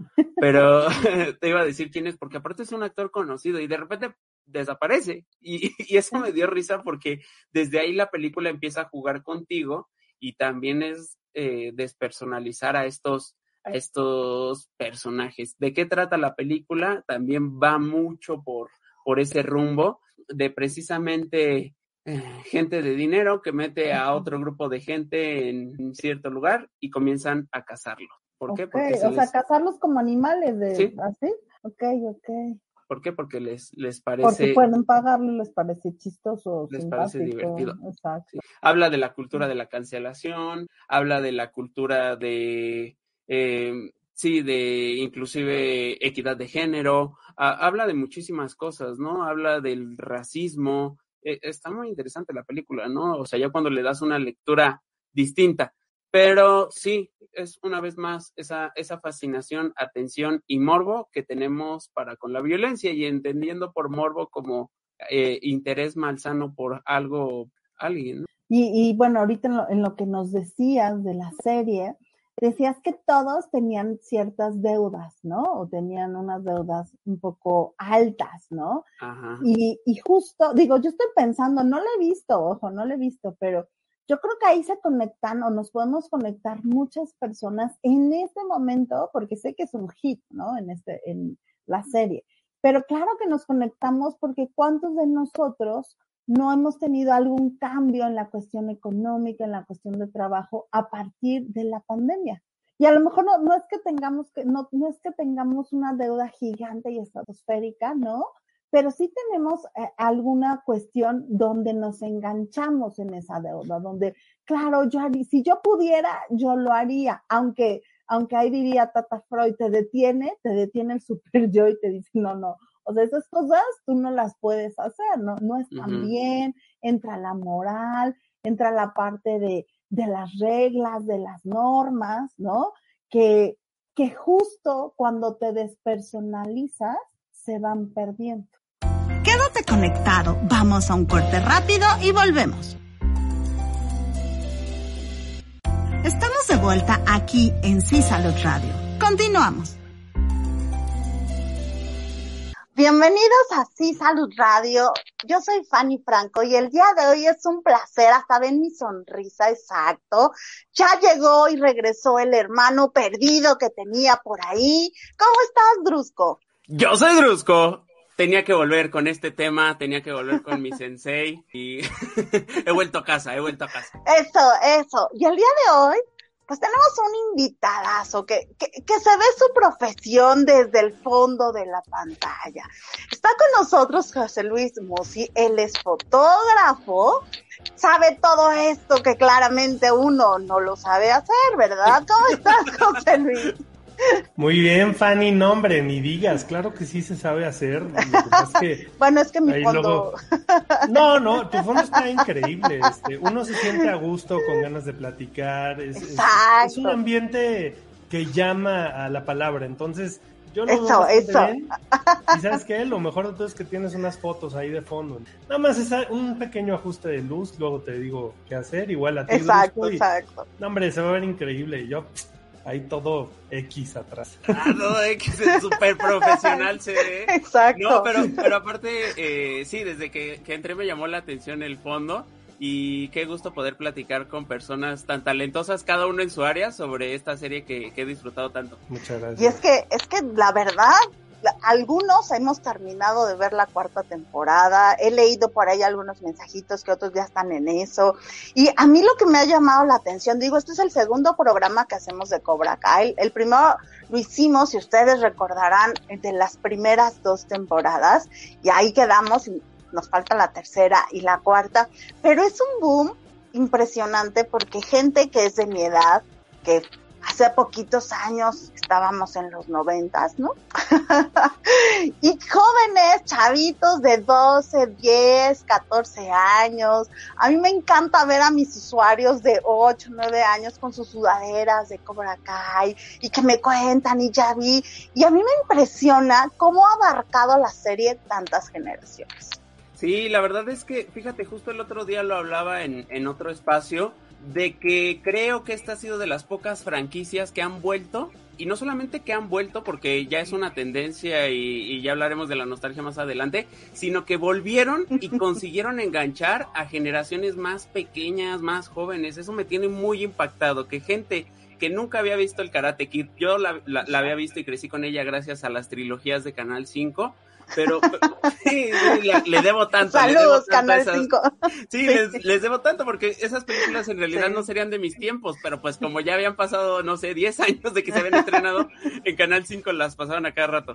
pero te iba a decir quién es, porque aparte es un actor conocido y de repente desaparece. Y, y, eso me dio risa porque desde ahí la película empieza a jugar contigo y también es eh, despersonalizar a estos, a estos personajes. ¿De qué trata la película? También va mucho por, por ese rumbo de precisamente eh, gente de dinero que mete a otro grupo de gente en cierto lugar y comienzan a cazarlo. ¿Por qué? Porque o sea, cazarlos como animales de ¿Sí? así. Ok, ok. ¿Por qué? Porque les, les parece... Porque pueden pagarlo, les parece chistoso. Les parece divertido. Exacto. Habla de la cultura de la cancelación, habla de la cultura de... Eh, sí, de inclusive equidad de género, habla de muchísimas cosas, ¿no? Habla del racismo. E, está muy interesante la película, ¿no? O sea, ya cuando le das una lectura distinta. Pero sí, es una vez más esa, esa fascinación, atención y morbo que tenemos para con la violencia y entendiendo por morbo como eh, interés malsano por algo, alguien. Y, y, bueno, ahorita en lo, en lo que nos decías de la serie, decías que todos tenían ciertas deudas, ¿no? O tenían unas deudas un poco altas, ¿no? Ajá. Y, y justo, digo, yo estoy pensando, no lo he visto, ojo, no lo he visto, pero yo creo que ahí se conectan o nos podemos conectar muchas personas en este momento, porque sé que es un hit, ¿no? En este, en la serie. Pero claro que nos conectamos porque cuántos de nosotros no hemos tenido algún cambio en la cuestión económica, en la cuestión de trabajo a partir de la pandemia. Y a lo mejor no, no es que tengamos que, no, no es que tengamos una deuda gigante y estratosférica, ¿no? Pero sí tenemos eh, alguna cuestión donde nos enganchamos en esa deuda, donde, claro, yo si yo pudiera, yo lo haría, aunque, aunque ahí diría Tata Freud, te detiene, te detiene el super yo y te dice, no, no, o sea, esas cosas tú no las puedes hacer, no, no están bien, entra la moral, entra la parte de, de las reglas, de las normas, ¿no? Que, que justo cuando te despersonalizas, se van perdiendo. ¿Qué Quédate conectado, vamos a un corte rápido y volvemos. Estamos de vuelta aquí en Sí Salud Radio. Continuamos. Bienvenidos a Sí Salud Radio. Yo soy Fanny Franco y el día de hoy es un placer, hasta ven mi sonrisa, exacto. Ya llegó y regresó el hermano perdido que tenía por ahí. ¿Cómo estás, Drusco? Yo soy Drusco. Tenía que volver con este tema, tenía que volver con mi sensei y he vuelto a casa, he vuelto a casa. Eso, eso. Y el día de hoy pues tenemos un invitadazo que, que, que, se ve su profesión desde el fondo de la pantalla. Está con nosotros José Luis Musi, él es fotógrafo, sabe todo esto que claramente uno no lo sabe hacer, ¿verdad? ¿Cómo estás, José Luis? Muy bien, Fanny, nombre, ni digas, claro que sí se sabe hacer. bueno, es que mi fondo. No, no, tu fondo está increíble. Este, uno se siente a gusto, con ganas de platicar. Es, es, un ambiente que llama a la palabra. Entonces, yo lo eso, eso. Bien. Y sabes qué, lo mejor de todo es que tienes unas fotos ahí de fondo. Nada más es un pequeño ajuste de luz, luego te digo qué hacer, igual a ti. Exacto, exacto. No, hombre, se va a ver increíble. Y yo Ahí todo X atrás. Ah, todo X es súper profesional se ve. Exacto. No, pero, pero aparte, eh, sí, desde que, que entré me llamó la atención el fondo y qué gusto poder platicar con personas tan talentosas, cada uno en su área, sobre esta serie que, que, he disfrutado tanto. Muchas gracias. Y es que, es que la verdad, algunos hemos terminado de ver la cuarta temporada, he leído por ahí algunos mensajitos que otros ya están en eso, y a mí lo que me ha llamado la atención, digo, este es el segundo programa que hacemos de Cobra Kai, el primero lo hicimos, si ustedes recordarán, de las primeras dos temporadas, y ahí quedamos, y nos falta la tercera y la cuarta, pero es un boom impresionante porque gente que es de mi edad, que hace poquitos años estábamos en los noventas, ¿no? y jóvenes, chavitos de 12, 10, 14 años. A mí me encanta ver a mis usuarios de 8, 9 años con sus sudaderas de Cobra Kai y que me cuentan y ya vi. Y a mí me impresiona cómo ha abarcado la serie tantas generaciones. Sí, la verdad es que, fíjate, justo el otro día lo hablaba en, en otro espacio de que creo que esta ha sido de las pocas franquicias que han vuelto y no solamente que han vuelto porque ya es una tendencia y, ya hablaremos de la nostalgia más adelante, sino que volvieron y consiguieron enganchar a generaciones más pequeñas, más jóvenes. Eso me tiene muy impactado, que gente que nunca había visto el Karate Kid, yo la, la había visto y crecí con ella gracias a las trilogías de Canal 5 pero, sí, le, debo tanto. Saludos, Canal 5. Sí, Les, debo tanto porque esas películas en realidad no serían de mis tiempos, pero pues como ya habían pasado, no sé, 10 años de que se habían estrenado, en Canal 5 las pasaban a cada rato.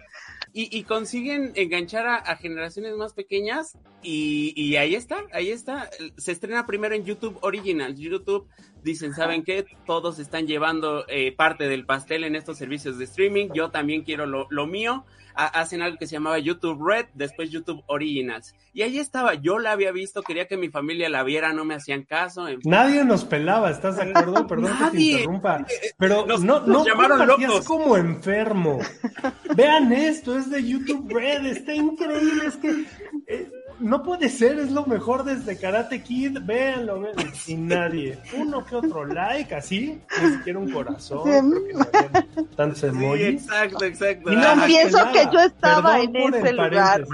Y, y consiguen enganchar a, generaciones más pequeñas y, y ahí está, ahí está. Se estrena primero en YouTube Original. YouTube dicen, ¿saben qué? Todos están llevando eh, parte del pastel en estos servicios de streaming, yo también quiero lo, lo mío hacen algo que se llamaba YouTube Red, después YouTube Originals. Y ahí estaba, yo la había visto, quería que mi familia la viera, no me hacían caso. Nadie nos pelaba, ¿estás de acuerdo? Perdón que te interrumpa. Pero no, no, nos llamaron locos. como enfermo. Vean esto, es de YouTube Red, está increíble, es que... Eh, no puede ser, es lo mejor desde Karate Kid, véanlo, véanlo. Y nadie, uno que otro like, así, ni siquiera un corazón, tantos emojis. Sí, exacto, exacto. Y no pienso que yo estaba en ese lugar.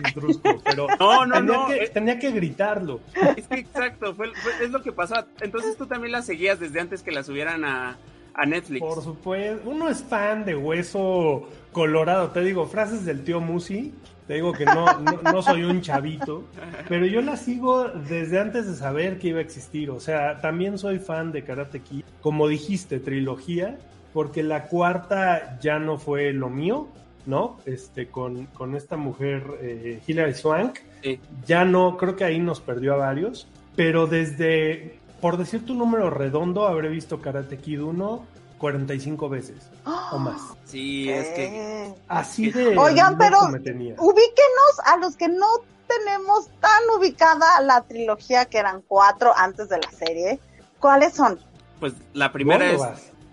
pero no, no, tenía no. Que, eh. tenía que gritarlo. Es que exacto, fue, es lo que pasó. Entonces tú también la seguías desde antes que la subieran a, a Netflix. Por supuesto, uno es fan de Hueso Colorado, te digo, frases del tío Musi te digo que no, no, soy un chavito, pero yo la sigo desde antes de saber que iba a existir. O sea, también soy fan de Karate Kid. Como dijiste, trilogía, porque la cuarta ya no fue lo mío, ¿no? Este, con, con esta mujer, eh, Hilary Swank. Ya no, creo que ahí nos perdió a varios. Pero desde, por decir tu número redondo, habré visto Karate Kid 1 45 veces o más. Sí, es que así de Oigan, pero ubíquenos a los que no tenemos tan ubicada la trilogía que eran cuatro antes de la serie. ¿Cuáles son? Pues la primera es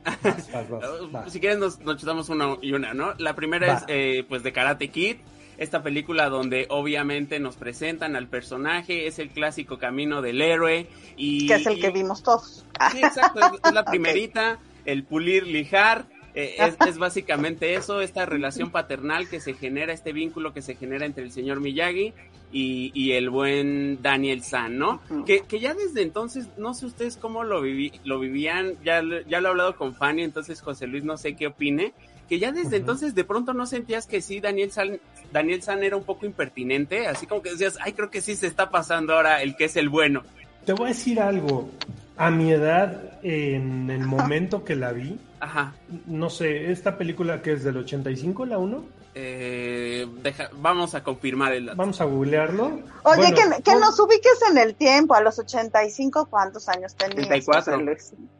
si quieren nos, nos chutamos una y una, ¿no? La primera es eh, pues de Karate Kid esta película donde obviamente nos presentan al personaje, es el clásico camino del héroe y... Que es el que vimos todos. Sí, exacto, es, la primerita, el pulir, lijar, eh, es, básicamente eso, esta relación paternal que se genera, este vínculo que se genera entre el señor Miyagi y, el buen Daniel San, ¿no? que, ya desde entonces, no sé ustedes cómo lo, viví, lo vivían, ya, ya lo he hablado con Fanny, entonces José Luis no sé qué opine, que ya desde entonces de pronto no sentías que sí, Daniel San, Daniel San era un poco impertinente, así como que decías, ay, creo que sí se está pasando ahora el que es el bueno. Te voy a decir algo, a mi edad, en el momento que la vi, Ajá. no sé, esta película que es del 85, la 1, eh, vamos a confirmar el Vamos a googlearlo. Oye, que, nos ubiques en el tiempo, a los 85, ¿cuántos años tenías? 84.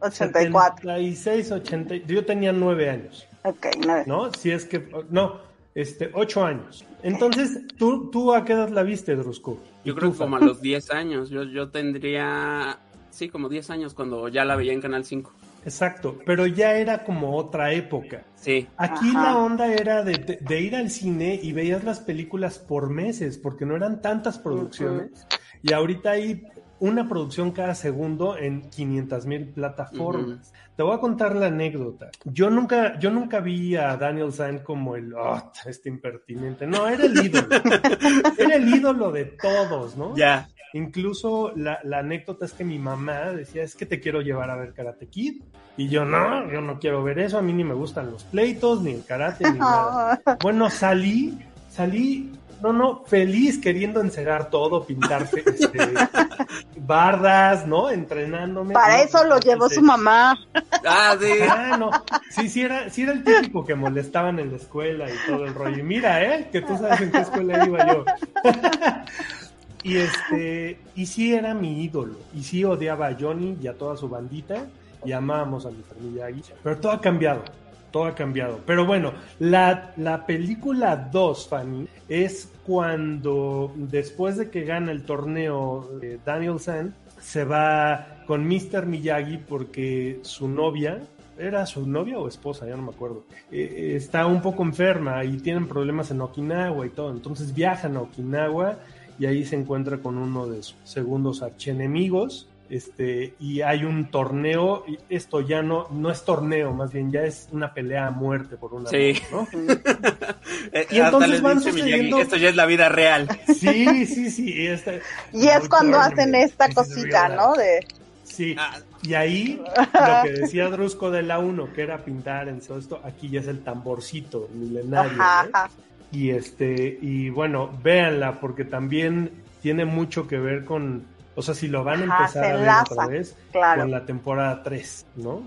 84. 86, 80, yo tenía 9 años. Ok, 9. ¿No? Si es que, no, este, 8 años. Entonces, ¿tú, tú a qué edad la viste, Drusco? Yo creo que como a los 10 años, yo, yo tendría, sí, como 10 años cuando ya la veía en Canal 5. Exacto, pero ya era como otra época. Sí. Aquí la onda era de, ir al cine y veías las películas por meses, porque no eran tantas producciones. Y ahorita hay una producción cada segundo en 500 mil plataformas. Te voy a contar la anécdota. Yo nunca, yo nunca vi a Daniel San como el, oh, este impertinente. No, era el ídolo. era el ídolo de todos, ¿no? Ya. Incluso la, anécdota es que mi mamá decía, es que te quiero llevar a ver Karate Kid. Y yo, no, yo no quiero ver eso, a mí ni me gustan los pleitos, ni el karate, ni nada. Bueno, salí, salí, no, no, feliz queriendo encerar todo, pintar este, bardas, ¿no? Entrenándome. Para eso lo llevó su mamá. Ah, sí. Ah, no. Sí, sí era, sí era el típico que molestaban en la escuela y todo el rollo. Y mira, ¿eh? Que tú sabes en qué escuela iba yo. Y este, y sí era mi ídolo, y sí odiaba a Johnny y a toda su bandita, y amábamos a mi familia pero todo ha cambiado, todo ha cambiado. Pero bueno, la, la película 2, Fanny, es cuando después de que gana el torneo eh, Daniel San, se va con Mr. Miyagi porque su novia, era su novia o esposa, ya no me acuerdo. Eh, está un poco enferma y tienen problemas en Okinawa y todo. Entonces viajan a Okinawa y ahí se encuentra con uno de sus segundos archienemigos. Este, y hay un torneo, y esto ya no, no es torneo, más bien ya es una pelea a muerte por una sí. ¿no? Eh, y entonces van sucediendo... esto ya es la vida real. Sí, sí, sí. y es cuando hacen esta cosita, ¿no? De... Sí, ah. y ahí lo que decía Drusco de la 1, que era pintar en todo esto, aquí ya es el tamborcito milenario. Y este, y bueno, véanla, porque también tiene mucho que ver con, o sea, si lo van a empezar a ver otra vez, con la temporada 3, ¿no?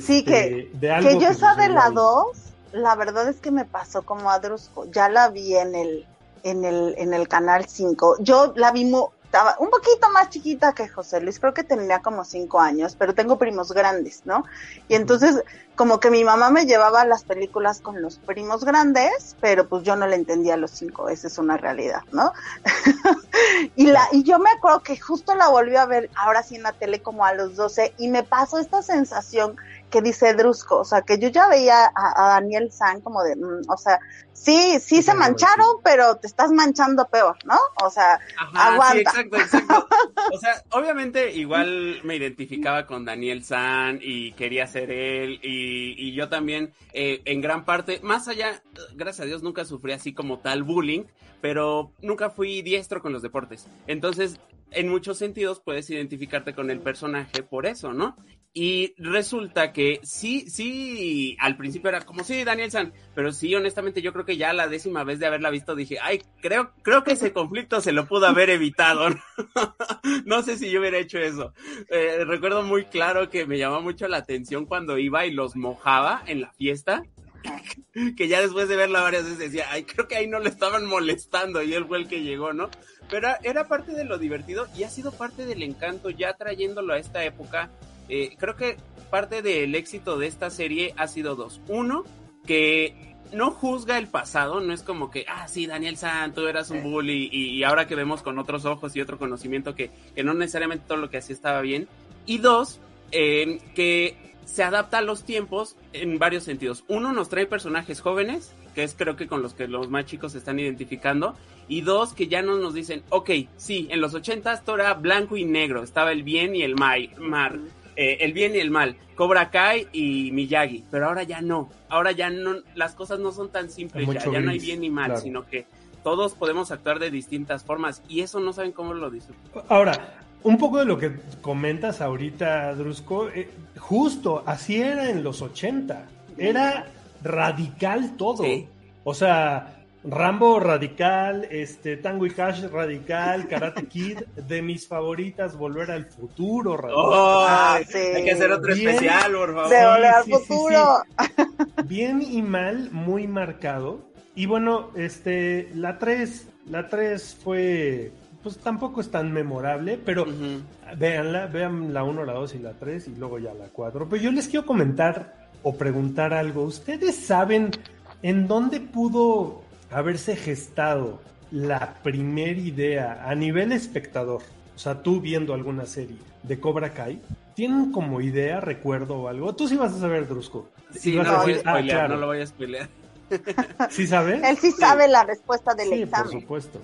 sí, que, este, de que yo esa de la 2, la verdad es que me pasó como a Drusco, ya la vi en el, en el, en el canal 5. Yo la vi estaba un poquito más chiquita que José Luis, creo que tenía como cinco años, pero tengo primos grandes, ¿no? Y entonces, como que mi mamá me llevaba las películas con los primos grandes, pero pues yo no le entendía a los cinco, esa es una realidad, ¿no? y la, y yo me acuerdo que justo la volví a ver ahora sí en la tele como a los 12 y me pasó esta sensación que dice Drusco, o sea, que yo ya veía a, Daniel San como de, mm, o sea, sí, sí se mancharon, pero te estás manchando peor, ¿no? O sea, aguanta. Sí, exacto, exacto. O sea, obviamente igual me identificaba con Daniel San y quería ser él y, y yo también eh, en gran parte, más allá, gracias a Dios nunca sufrí así como tal bullying, pero nunca fui diestro con los deportes. Entonces, en muchos sentidos puedes identificarte con el personaje por eso, ¿no? Y resulta que sí, sí, al principio era como sí, Daniel San, pero sí, honestamente, yo creo que ya la décima vez de haberla visto dije, ay, creo, creo que ese conflicto se lo pudo haber evitado. no sé si yo hubiera hecho eso. Eh, recuerdo muy claro que me llamó mucho la atención cuando iba y los mojaba en la fiesta. que ya después de verla varias veces decía, ay, creo que ahí no le estaban molestando y él fue el que llegó, ¿no? Pero era parte de lo divertido y ha sido parte del encanto ya trayéndolo a esta época eh, creo que parte del éxito de esta serie ha sido dos. Uno, que no juzga el pasado, no es como que, ah, sí, Daniel Santo, eras un bully, y, ahora que vemos con otros ojos y otro conocimiento que, no necesariamente todo lo que hacía estaba bien. Y dos, eh, que se adapta a los tiempos en varios sentidos. Uno, nos trae personajes jóvenes que es creo que con los que los más chicos se están identificando, y dos, que ya no nos dicen, ok, sí, en los ochentas todo era blanco y negro, estaba el bien y el mar, eh, el bien y el mal, Cobra Kai y Miyagi, pero ahora ya no, ahora ya no, las cosas no son tan simples, ya, ya, no hay bien ni mal, sino que todos podemos actuar de distintas formas y eso no saben cómo lo dicen. Ahora, un poco de lo que comentas ahorita, Drusco, eh, justo así era en los 80. Era radical todo. O sea, Rambo radical, este Tango y Cash radical, Karate Kid, de mis favoritas, Volver al Futuro radical. Oh, Hay que hacer otro especial, por favor. De Volver al Futuro. Bien y mal, muy marcado. Y bueno, este, la 3, la 3 fue pues tampoco es tan memorable, pero véanla, vean la 1, la 2 y la 3 y luego ya la 4. Pero yo les quiero comentar o preguntar algo. ¿Ustedes saben en dónde pudo haberse gestado la primera idea a nivel espectador? O sea, tú viendo alguna serie de Cobra Kai, ¿tienen como idea, recuerdo o algo? Tú sí vas a saber, Drusco. Sí, no, lo voy a spoilear, no lo voy a spoilear. ¿Sí sabes? Él sí sabe la respuesta del sí, examen. por supuesto.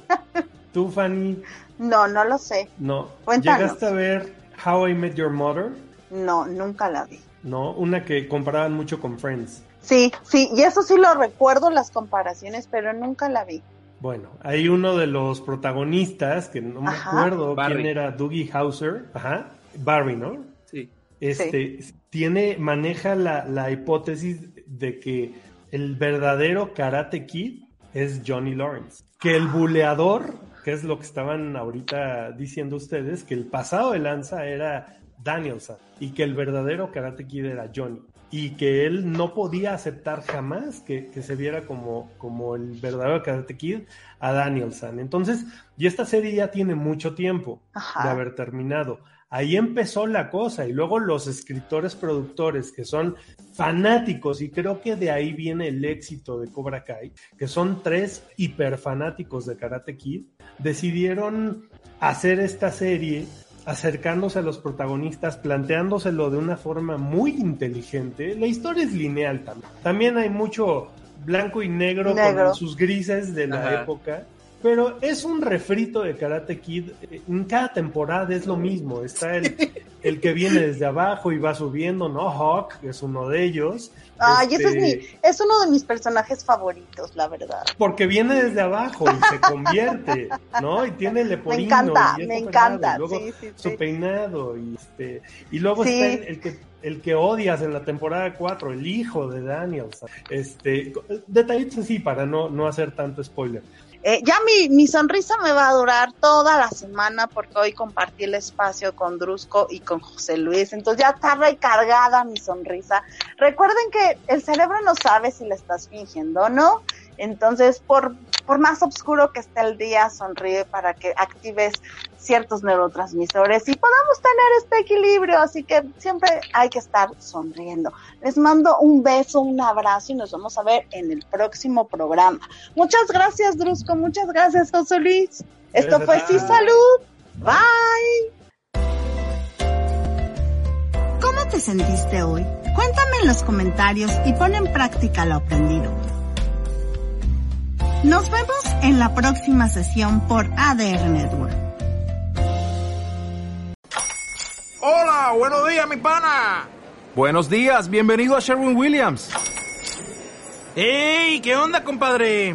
¿Tú, Fanny? No, no lo sé. No. Cuéntanos. ¿Llegaste a ver How I Met Your Mother? No, nunca la vi. No, una que comparaban mucho con Friends. Sí, sí, y eso sí lo recuerdo, las comparaciones, pero nunca la vi. Bueno, hay uno de los protagonistas, que no me Ajá. acuerdo Barry. quién era, Dougie Hauser, ajá, Barry, ¿no? Sí. Este, tiene, maneja la, la hipótesis de que el verdadero Karate Kid es Johnny Lawrence. Que el buleador, que es lo que estaban ahorita diciendo ustedes, que el pasado de lanza era Danielson y que el verdadero Karate Kid era Johnny. Y que él no podía aceptar jamás que, que se viera como, como el verdadero Karate Kid a Danielson. Entonces, y esta serie ya tiene mucho tiempo Ajá. de haber terminado. Ahí empezó la cosa y luego los escritores productores que son fanáticos y creo que de ahí viene el éxito de Cobra Kai, que son tres hiperfanáticos de Karate Kid, decidieron hacer esta serie acercándose a los protagonistas, planteándoselo de una forma muy inteligente. La historia es lineal también. También hay mucho blanco y negro, Negro. con sus grises de la Ajá. época. Pero es un refrito de Karate Kid. En cada temporada es lo mismo. Está el, el que viene desde abajo y va subiendo, ¿no? Hawk es uno de ellos. Ay, ese es, Este, mi, es uno de mis personajes favoritos, la verdad. Porque viene desde abajo y se convierte, ¿no? Y tiene el leporino. Me encanta, y me encanta, y luego sí, sí, su sí. peinado. Y, este, y luego está el, el que el que odias en la temporada 4, el hijo de Daniel. Este, detallitos así para no, no hacer tanto spoiler. Eh, ya mi, mi sonrisa me va a durar toda la semana porque hoy compartí el espacio con Drusco y con José Luis, entonces ya está recargada mi sonrisa. Recuerden que el cerebro no sabe si le estás fingiendo o no, entonces por, por más oscuro que esté el día, sonríe para que actives ciertos neurotransmisores y podamos tener este equilibrio, así que siempre hay que estar sonriendo. Les mando un beso, un abrazo y nos vamos a ver en el próximo programa. Muchas gracias, Drusco. Muchas gracias, José Luis. Esto fue Sí Salud. Bye. ¿Cómo te sentiste hoy? Cuéntame en los comentarios y pon en práctica lo aprendido. Nos vemos en la próxima sesión por ADR Network. Hola, buenos días, mi pana. Buenos días, bienvenido a Sherwin Williams. ¡Ey! ¿Qué onda, compadre?